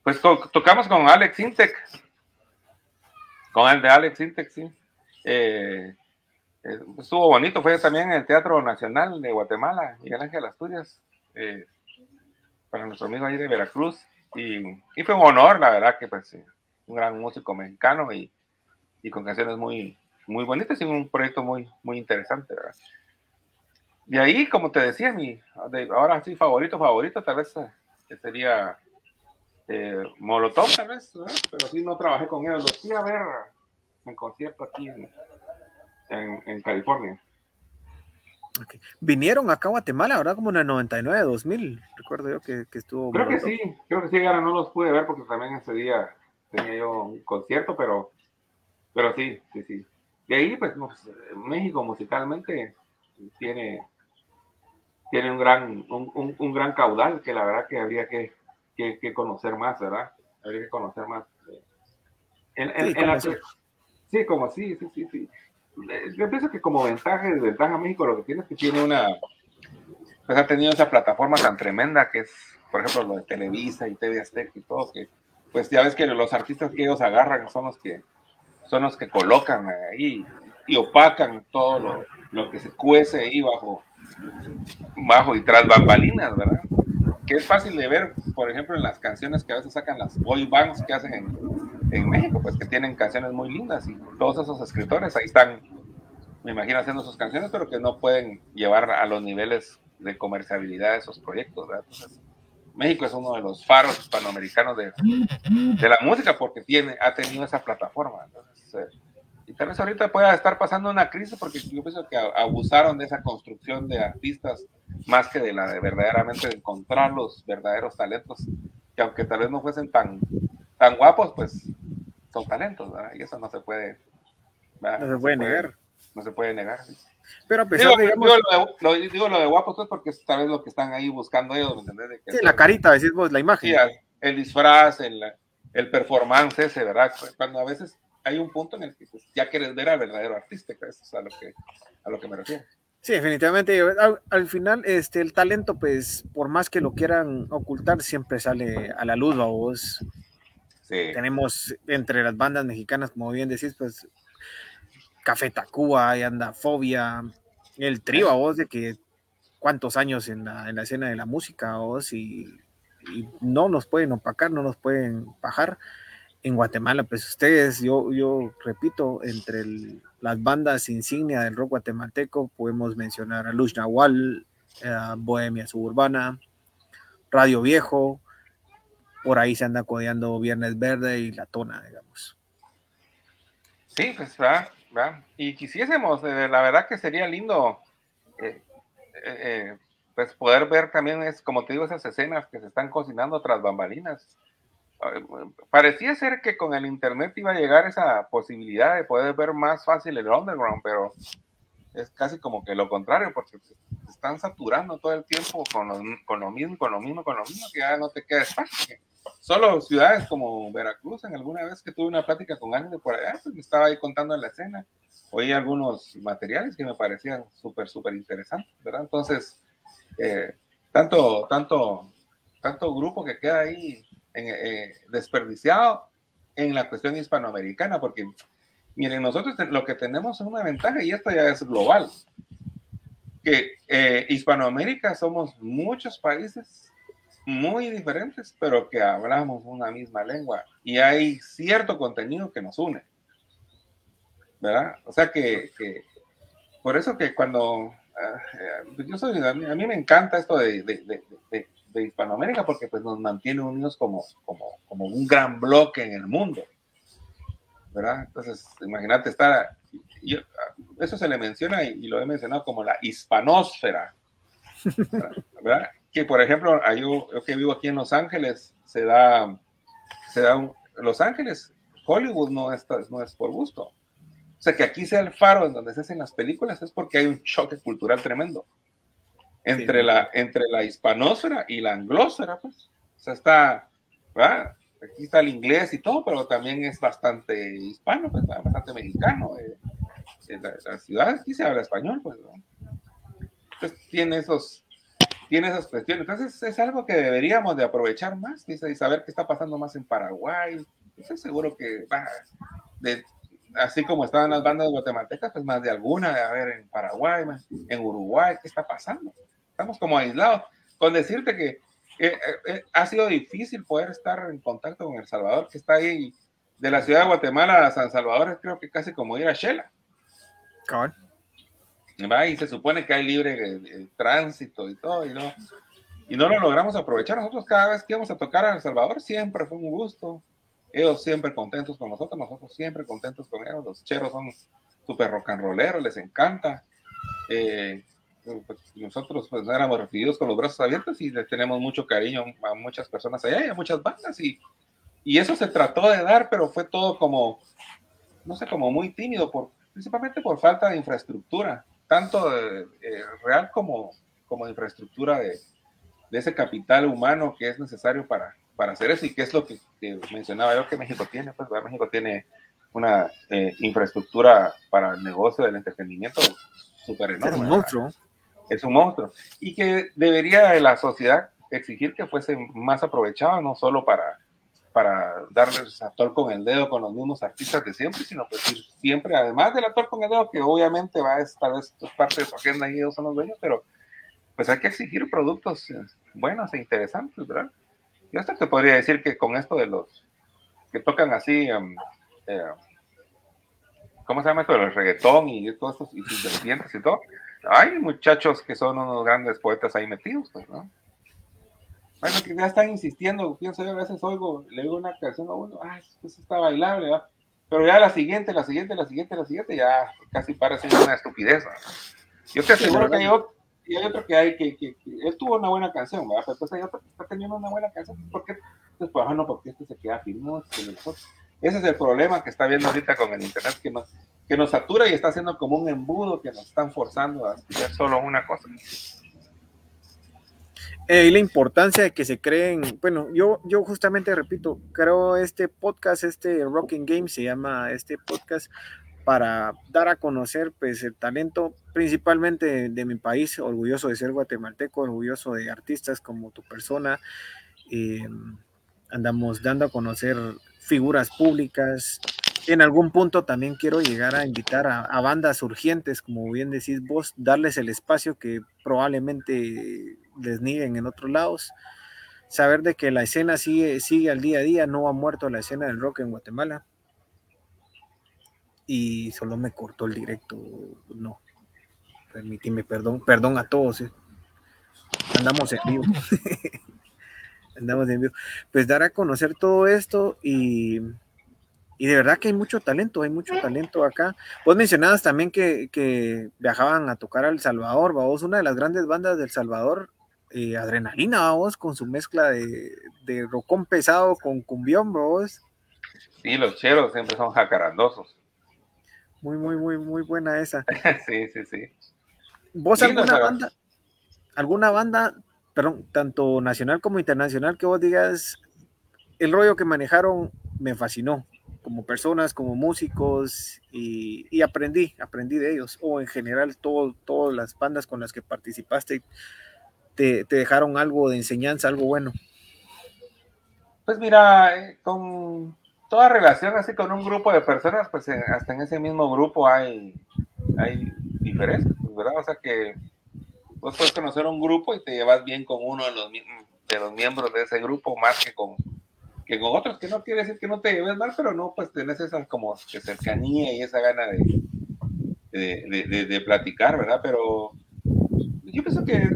Pues tocamos con Alex Intec. Con el de Alex Intec, sí. Eh, estuvo bonito, fue también en el Teatro Nacional de Guatemala, Miguel Ángel Asturias, eh, para nuestro amigo ahí de Veracruz. Y, fue un honor, la verdad, que pues un gran músico mexicano y, y, con canciones muy, muy bonitas y un proyecto muy, muy interesante, ¿verdad? De ahí, como te decía, mi, ahora sí, favorito, favorito, tal vez sería eh, Molotov, tal vez, pero sí no trabajé con ellos. Los fui a ver en concierto aquí en, California. Vinieron acá a Guatemala, ¿verdad? Como en el 99, 2000. Recuerdo yo que, que estuvo. Creo que sí, creo que sí, ahora no los pude ver porque también ese día tenía yo un concierto, pero, pero sí, sí, sí. Y ahí, pues, México musicalmente tiene, tiene un gran, un, un, gran caudal que la verdad que habría que, que, conocer más, ¿verdad? Habría que conocer más. En, en, sí, sí, como sí, sí, sí, sí. Yo pienso que como ventaja y desventaja México lo que tiene es que tiene una, pues ha tenido esa plataforma tan tremenda que es, por ejemplo, lo de Televisa y TV Azteca y todo, que pues ya ves que los artistas que ellos agarran son los que son los que colocan ahí y opacan todo lo, lo que se cuece ahí bajo, bajo y tras bambalinas, ¿verdad? Que es fácil de ver, por ejemplo, en las canciones que a veces sacan las boy bands que hacen en, en México, pues que tienen canciones muy lindas y todos esos escritores ahí están, me imagino, haciendo sus canciones, pero que no pueden llevar a los niveles de comerciabilidad de esos proyectos. Entonces, México es uno de los faros hispanoamericanos de, de, la música porque tiene, ha tenido esa plataforma. Entonces, eh, y tal vez ahorita pueda estar pasando una crisis porque yo pienso que abusaron de esa construcción de artistas más que de la de verdaderamente encontrar los verdaderos talentos, que aunque tal vez no fuesen tan tan guapos, pues son talentos, ¿verdad? Y eso no se puede. No se puede negar. No se puede negar. Pero a pesar digo, digamos, lo, de, digo lo de guapos, pues porque es tal vez lo que están ahí buscando ellos, ¿me entendés? sí, la carita, decís vos, la imagen. Sí, el disfraz, el, el performance ese, ¿verdad? Cuando a veces hay un punto en el que pues, ya quieres ver al verdadero artista, eso es a lo que, a lo que me refiero. Sí, definitivamente. Al, final, este, el talento, pues, por más que lo quieran ocultar, siempre sale a la luz, a Tenemos entre las bandas mexicanas, como bien decís, pues Café Tacuba, y anda Fobia, el trío a vos de que cuántos años en la, en la escena de la música a vos y, no nos pueden opacar, no nos pueden bajar. En Guatemala, pues ustedes, yo, yo repito, entre las bandas insignia del rock guatemalteco podemos mencionar a Luz Nahual, eh, Bohemia Suburbana, Radio Viejo, por ahí se anda codeando Viernes Verde y La Tona, digamos. Sí, pues va, va. Y quisiésemos, eh, la verdad que sería lindo, eh, eh, pues poder ver también, es como te digo, esas escenas que se están cocinando tras bambalinas. Parecía ser que con el internet iba a llegar esa posibilidad de poder ver más fácil el underground, pero es casi como que lo contrario, porque se están saturando todo el tiempo con lo, con lo mismo, con lo mismo, con lo mismo, que ya no te queda espacio solo ciudades como Veracruz, en alguna vez que tuve una plática con alguien de por allá, pues me estaba ahí contando en la escena, oí algunos materiales que me parecían súper, súper interesantes, ¿verdad? Entonces, eh, tanto, tanto, tanto grupo que queda ahí eh, desperdiciado en la cuestión hispanoamericana, porque miren, nosotros lo que tenemos es una ventaja y esto ya es global, que eh, Hispanoamérica somos muchos países muy diferentes, pero que hablamos una misma lengua y hay cierto contenido que nos une. ¿Verdad? O sea que, por eso que cuando uh, yo soy, a mí, me encanta esto de, de, de, de, Hispanoamérica porque pues nos mantiene unidos como, como, como un gran bloque en el mundo. ¿Verdad? Entonces, imagínate estar, eso se le menciona y, y, lo he mencionado como la hispanósfera. ¿Verdad? Que, por ejemplo, yo, que vivo aquí en Los Ángeles, se da, se da un, Los Ángeles, Hollywood no es, no es por gusto. O sea, que aquí sea el faro en donde se hacen las películas es porque hay un choque cultural tremendo entre, la, entre la hispanósfera y la anglósfera, pues. O sea, está, ¿verdad? Aquí está el inglés y todo, pero también es bastante hispano, pues, bastante mexicano. Eh. En la, ciudad aquí se habla español, pues. Entonces tiene esos, tiene esas cuestiones. Entonces es algo que deberíamos de aprovechar más y saber qué está pasando más en Paraguay. Estoy seguro que va, de, así como estaban las bandas guatemaltecas, pues más de alguna de haber en Paraguay, en Uruguay, ¿qué está pasando? Estamos como aislados. Con decirte que eh, eh, ha sido difícil poder estar en contacto con El Salvador, que está ahí de la ciudad de Guatemala a San Salvador, creo que casi como ir a Shela. Y se supone que hay libre tránsito y todo, y no, y no lo logramos aprovechar. Nosotros cada vez que íbamos a tocar a El Salvador siempre fue un gusto ellos siempre contentos con nosotros, nosotros siempre contentos con ellos. Los cheros son súper rock and rolleros, les encanta. Eh, pues, nosotros pues, éramos recibidos con los brazos abiertos y le tenemos mucho cariño a muchas personas allá y a muchas bandas. Y, y eso se trató de dar, pero fue todo como, no sé, como muy tímido, por, principalmente por falta de infraestructura, tanto de, eh, real como, como de infraestructura de, de ese capital humano que es necesario para, para hacer eso y qué es lo que, mencionaba yo que México tiene, pues México tiene una eh, infraestructura para el negocio del entretenimiento súper enorme. Es un monstruo. Es un monstruo. Y que debería la sociedad exigir que fuese más aprovechado, no solo para, para darles actor con el dedo con los mismos artistas de siempre, sino pues siempre, además del actor con el dedo, que obviamente va a estar, es parte de su agenda y ellos son los dueños, pero pues hay que exigir productos eh, buenos e interesantes, ¿verdad? Yo hasta te podría decir que con esto de los que tocan así, um, eh, ¿cómo se llama esto? El reggaetón y todos estos independientes y todo. Hay muchachos que son unos grandes poetas ahí metidos, pues, ¿no? Bueno, que ya están insistiendo, pienso yo a veces oigo, le digo una canción a uno, ah, eso está bailable, ¿verdad? Pero ya la siguiente, la siguiente, la siguiente, la siguiente, ya casi parece una estupidez. Yo te aseguro que hay y hay otro que hay que, que, él tuvo una buena canción, ¿verdad? Pero pues hay otro que está teniendo una buena canción, ¿por qué? Pues, pues, no, porque este se queda firme. Ese es el problema que está viendo ahorita con el internet, que nos, que nos satura y está haciendo como un embudo que nos están forzando a hacer solo una cosa. Eh, y la importancia de que se creen, bueno, yo, yo justamente repito, creo este podcast, este Rocking Game se llama este podcast, para dar a conocer pues el talento principalmente de, mi país, orgulloso de ser guatemalteco, orgulloso de artistas como tu persona. Eh, andamos dando a conocer figuras públicas. En algún punto también quiero llegar a invitar a, bandas urgentes, como bien decís vos, darles el espacio que probablemente les en otros lados. Saber de que la escena sigue, sigue al día a día, no ha muerto la escena del rock en Guatemala y solo me cortó el directo. No, permíteme, perdón, perdón a todos. Eh. Andamos en vivo. Andamos en vivo. Pues dar a conocer todo esto y, y, de verdad que hay mucho talento, hay mucho talento acá. Vos mencionabas también que, que viajaban a tocar al Salvador, vos, una de las grandes bandas del Salvador, eh, Adrenalina, vamos, con su mezcla de, de rocón pesado con cumbión, vos. Sí, los cheros siempre son jacarandosos. Muy, muy, muy, muy buena esa. sí, sí, sí. ¿Vos alguna banda, alguna banda, perdón, tanto nacional como internacional, que vos digas, el rollo que manejaron me fascinó, como personas, como músicos, y, aprendí, aprendí de ellos, o en general todo, todas las bandas con las que participaste te, te dejaron algo de enseñanza, algo bueno. Pues mira, eh, con toda relación así con un grupo de personas, pues eh, hasta en ese mismo grupo hay, hay diferencias, ¿verdad? O sea que vos puedes conocer un grupo y te llevas bien con uno de los, de los miembros de ese grupo más que con, que con otros, que no quiere decir que no te lleves mal, pero no, pues tenés esa como cercanía y esa gana de, de, de, platicar, ¿verdad? Pero yo pienso que,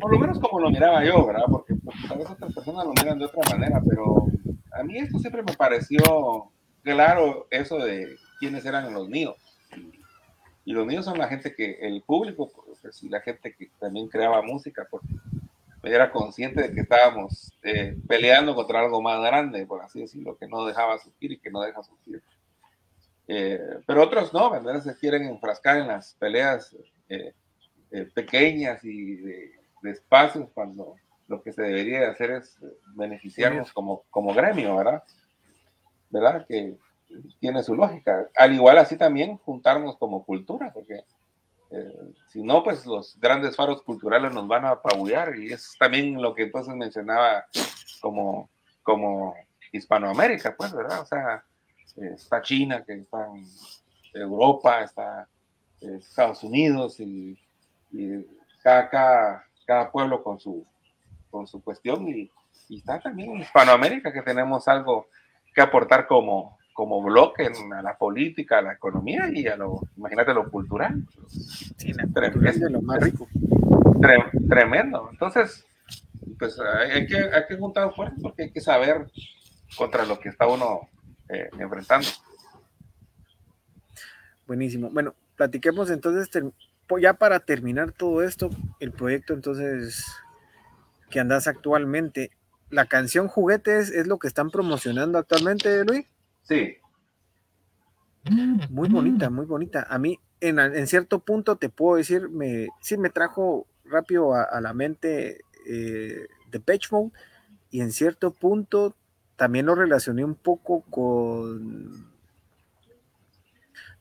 por lo menos como lo miraba yo, ¿verdad? Porque pues, tal vez otras personas lo miran de otra manera, pero a mí esto siempre me pareció claro eso de quiénes eran los míos. Y, los míos son la gente que, el público, pues, y la gente que también creaba música, porque era consciente de que estábamos eh, peleando contra algo más grande, por así decirlo, que no dejaba surgir y que no deja surgir. Eh, pero otros no, ¿verdad? Se quieren enfrascar en las peleas eh, pequeñas y de, de espacios cuando lo que se debería hacer es beneficiarnos como, como gremio, ¿verdad? ¿Verdad? Que tiene su lógica. Al igual así también juntarnos como cultura, porque eh, si no, pues los grandes faros culturales nos van a apabullar y es también lo que entonces mencionaba como, como Hispanoamérica, pues, ¿verdad? O sea, está China, que está en Europa, está Estados Unidos y, cada, cada, pueblo con su, con su cuestión y, y está también Hispanoamérica, que tenemos algo que aportar como, como bloque a la política, a la economía y a lo, imagínate, lo cultural. Sí, tremendo, lo más rico. tremendo. Entonces, pues hay que, hay que juntar fuerzas porque hay que saber contra lo que está uno eh, enfrentando. Buenísimo. Bueno, platiquemos entonces, ya para terminar todo esto, el proyecto entonces que andas actualmente, la canción Juguetes es lo que están promocionando actualmente, Luis. Sí. Muy bonita, muy bonita. A mí, en, cierto punto, te puedo decir, me, sí me trajo rápido a, la mente eh, The Patch Mode y en cierto punto también lo relacioné un poco con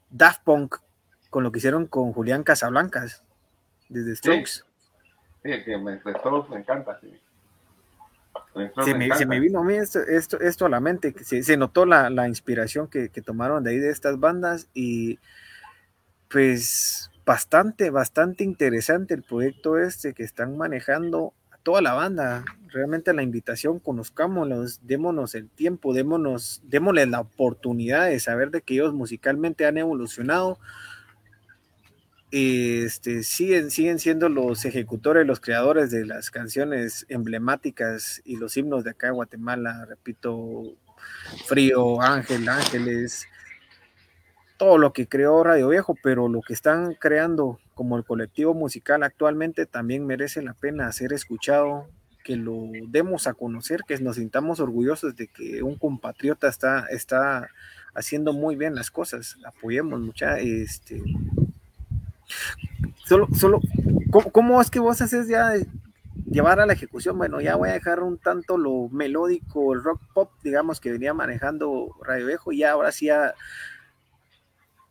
Daft Punk, con lo que hicieron con Julián Casablancas, desde Strokes. Sí, que me, me encanta, sí. Se me, vino a mí esto, esto, a la mente, se, se notó la, inspiración que, tomaron de ahí de estas bandas y pues bastante, bastante interesante el proyecto este que están manejando a toda la banda. Realmente la invitación, conozcámoslos, démonos el tiempo, démonos, démosles la oportunidad de saber de que ellos musicalmente han evolucionado, este, siguen, siguen siendo los ejecutores, los creadores de las canciones emblemáticas y los himnos de acá de Guatemala, repito, Frío, Ángel, Ángeles, todo lo que creó Radio Viejo, pero lo que están creando como el colectivo musical actualmente también merece la pena ser escuchado, que lo demos a conocer, que nos sintamos orgullosos de que un compatriota está, está haciendo muy bien las cosas, apoyemos mucha, este, Solo, solo, ¿cómo, es que vos haces ya llevar a la ejecución? Bueno, ya voy a dejar un tanto lo melódico, el rock pop, digamos, que venía manejando Radio Viejo, y ahora sí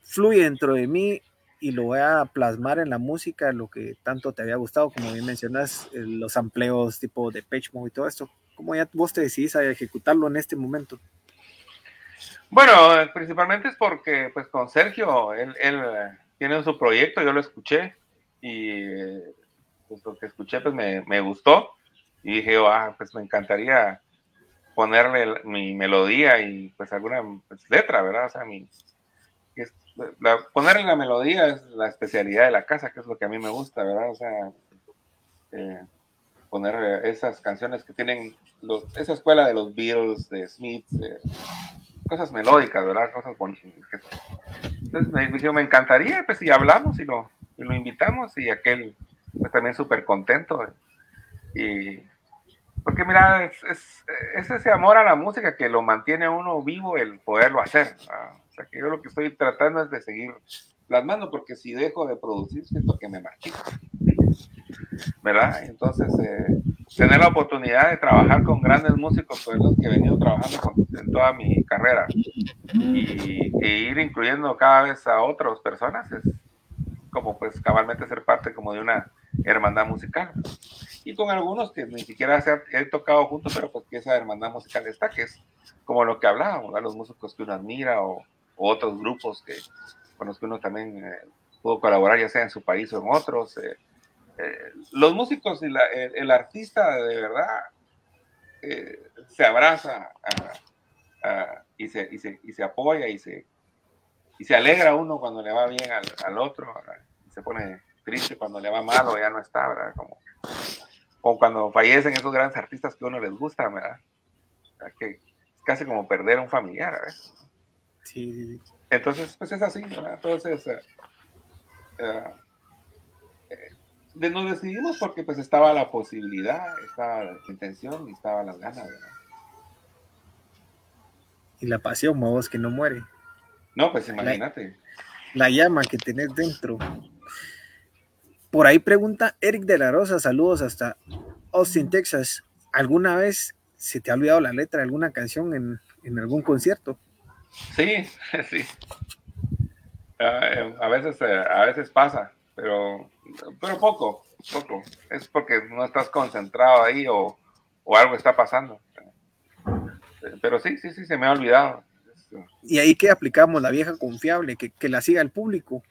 fluye dentro de mí y lo voy a plasmar en la música, lo que tanto te había gustado, como bien mencionas, eh, los amplios tipo de Page y todo esto. ¿Cómo ya vos te decidís a ejecutarlo en este momento? Bueno, principalmente es porque, pues, con Sergio, él, él tienen su proyecto, yo lo escuché y pues, lo que escuché pues me, me, gustó y dije, ah, pues me encantaría ponerle mi melodía y pues alguna pues, letra, ¿verdad? O sea, mi, ponerle la melodía es la especialidad de la casa, que es lo que a mí me gusta, ¿verdad? O sea, eh, poner esas canciones que tienen los, esa escuela de los Beatles, de Smith, cosas melódicas, ¿verdad? Cosas bonitas. Entonces me dijo, me encantaría, pues si hablamos y lo, y lo invitamos y aquel pues, también súper contento. Y porque mira, es, es, ese amor a la música que lo mantiene uno vivo el poderlo hacer. O sea que yo lo que estoy tratando es de seguir plasmando, porque si dejo de producir, siento que me marchito. ¿Verdad? Entonces, eh, tener la oportunidad de trabajar con grandes músicos, pues los que he venido trabajando en toda mi carrera, y, e ir incluyendo cada vez a otras personas, es como pues cabalmente ser parte como de una hermandad musical. Y con algunos que ni siquiera se he tocado juntos, pero pues que esa hermandad musical está, que es como lo que hablábamos, los músicos que uno admira o, otros grupos que, con los que uno también eh, pudo colaborar, ya sea en su país o en otros. Eh, eh, los músicos y el, artista de verdad eh, se abraza y, se, y, se, y, se, apoya y se, y se alegra uno cuando le va bien al, al otro, y se pone triste cuando le va mal o ya no está, ¿verdad? Como, o cuando fallecen esos grandes artistas que a uno les gusta, ¿verdad? Que es casi como perder a un familiar, ¿verdad? Sí, Entonces, pues es así, ¿verdad? Entonces, uh, nos decidimos porque pues estaba la posibilidad, estaba la intención y estaba las ganas, Y la pasión, vos, que no muere. No, pues imagínate. La, llama que tenés dentro. Por ahí pregunta Eric de la Rosa, saludos hasta Austin, Texas. ¿Alguna vez se te ha olvidado la letra de alguna canción en, en algún concierto? Sí, sí. a veces, eh, a veces pasa pero pero poco, poco. Es porque no estás concentrado ahí o, o algo está pasando. Pero sí, sí, sí, se me ha olvidado. Y ahí que aplicamos la vieja confiable, que, que la siga el público.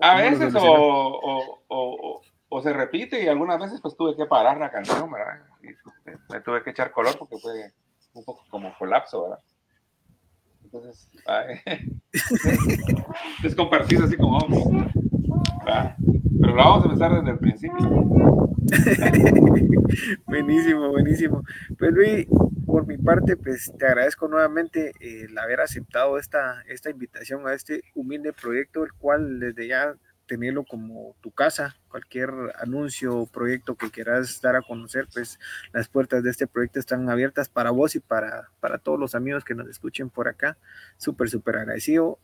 A veces o, o, o, se repite y algunas veces pues tuve que parar la canción, ¿verdad? Y me tuve que echar color porque fue un poco como colapso, ¿verdad? Entonces, es compartir así como, pero lo vamos a empezar desde el principio. buenísimo, buenísimo. Pues Luis, por mi parte, pues te agradezco nuevamente el haber aceptado esta, esta invitación a este humilde proyecto, el cual desde ya tenerlo como tu casa, cualquier anuncio o proyecto que quieras dar a conocer, pues las puertas de este proyecto están abiertas para vos y para, para todos los amigos que nos escuchen por acá. Súper, súper agradecido.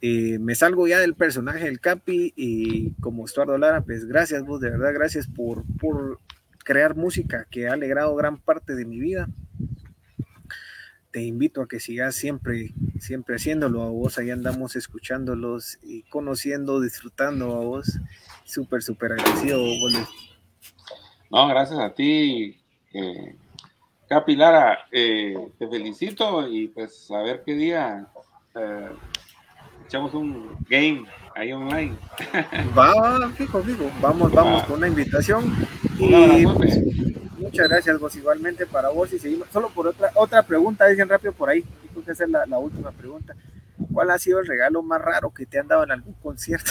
Eh, me salgo ya del personaje del Capi y como Estuardo Lara, pues gracias vos, de verdad, gracias por, por crear música que ha alegrado gran parte de mi vida. Te invito a que sigas siempre, siempre haciéndolo a vos, ahí andamos escuchándolos y conociendo, disfrutando a vos. Súper, súper agradecido, No, gracias a ti, eh, Capi Lara, eh, te felicito y pues a ver qué día echamos un game ahí online. Va, fijo, fijo. Vamos, vamos con una invitación. Y pues, muchas gracias vos igualmente para vos y seguimos. Solo por otra otra pregunta, dicen rápido por ahí. Y que hacer la, la última pregunta. ¿Cuál ha sido el regalo más raro que te han dado en algún concierto?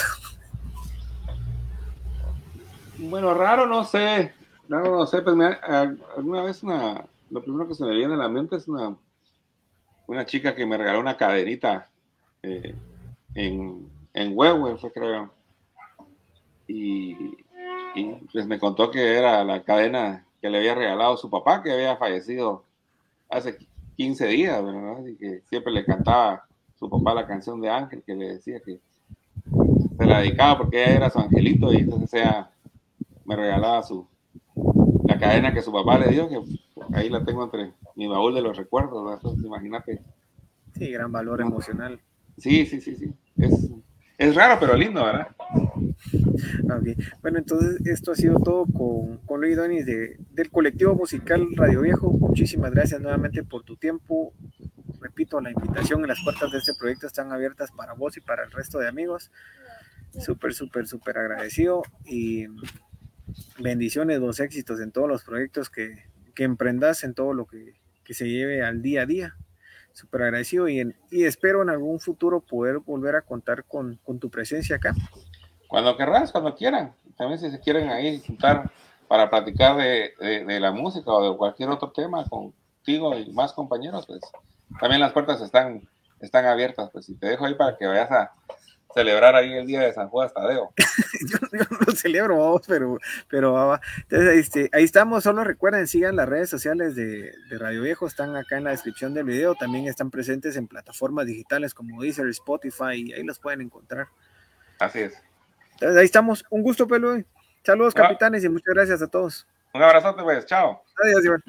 Bueno, raro no sé. Raro no sé, pues me, alguna vez una, lo primero que se me viene a la mente es una, una chica que me regaló una cadenita eh, en, en Huehue, fue creo. Y, pues me contó que era la cadena que le había regalado su papá, que había fallecido hace 15 días, ¿verdad? Y que siempre le cantaba su papá la canción de Ángel, que le decía que se la dedicaba porque ella era su angelito y entonces ella me regalaba su la cadena que su papá le dio, que ahí la tengo entre mi baúl de los recuerdos, ¿verdad? Entonces imagínate. Sí, gran valor emocional. Sí, sí, sí, sí. Es, es raro, pero lindo, ¿verdad? Okay. Bueno, entonces esto ha sido todo con, con Luis Donis de, del colectivo musical Radio Viejo. Muchísimas gracias nuevamente por tu tiempo. Repito, la invitación en las puertas de este proyecto están abiertas para vos y para el resto de amigos. Súper, súper, súper agradecido y bendiciones, los éxitos en todos los proyectos que, que emprendas, en todo lo que, que se lleve al día a día súper agradecido y, y, espero en algún futuro poder volver a contar con, con, tu presencia acá. Cuando querrás, cuando quieran. También si se quieren ahí juntar para platicar de, de, la música o de cualquier otro tema contigo y más compañeros, pues también las puertas están, están abiertas. Pues y te dejo ahí para que vayas a, celebrar ahí el día de San Juan Tadeo. yo, yo, no lo celebro, vamos, pero, pero Entonces, este, ahí estamos, solo recuerden, sigan las redes sociales de, de, Radio Viejo, están acá en la descripción del video, también están presentes en plataformas digitales como Deezer, Spotify, y ahí los pueden encontrar. Así es. Entonces, ahí estamos, un gusto, Pelo. Saludos, capitanes, y muchas gracias a todos. Un abrazote, pues, chao. Adiós, Iván.